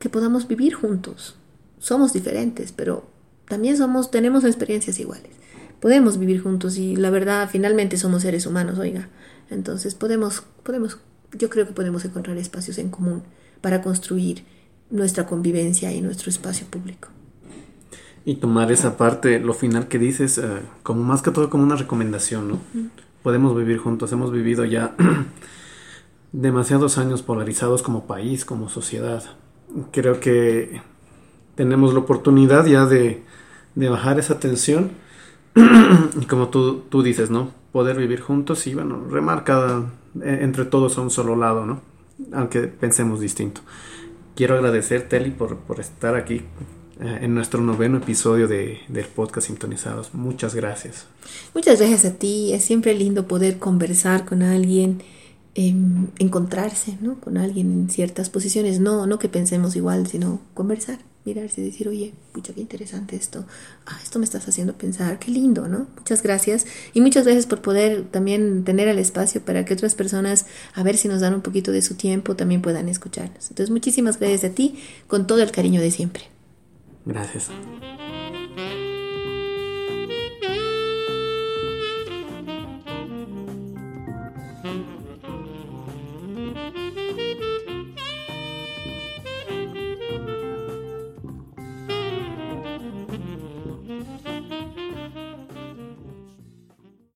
que podamos vivir juntos. Somos diferentes, pero también somos, tenemos experiencias iguales. Podemos vivir juntos y la verdad, finalmente somos seres humanos, oiga. Entonces podemos, podemos, yo creo que podemos encontrar espacios en común para construir nuestra convivencia y nuestro espacio público.
Y tomar esa parte, lo final que dices, eh, como más que todo como una recomendación, ¿no? Podemos vivir juntos, hemos vivido ya demasiados años polarizados como país, como sociedad. Creo que tenemos la oportunidad ya de, de bajar esa tensión y como tú, tú dices, ¿no? Poder vivir juntos y bueno, remarca eh, entre todos a un solo lado, ¿no? Aunque pensemos distinto quiero agradecer, Telly, por, por estar aquí en nuestro noveno episodio de, del podcast Sintonizados. Muchas gracias.
Muchas gracias a ti. Es siempre lindo poder conversar con alguien, em, encontrarse ¿no? con alguien en ciertas posiciones. No, no que pensemos igual, sino conversar mirarse y decir, oye, pucha, qué interesante esto, ah, esto me estás haciendo pensar, qué lindo, ¿no? Muchas gracias y muchas gracias por poder también tener el espacio para que otras personas, a ver si nos dan un poquito de su tiempo, también puedan escucharnos. Entonces, muchísimas gracias a ti, con todo el cariño de siempre.
Gracias.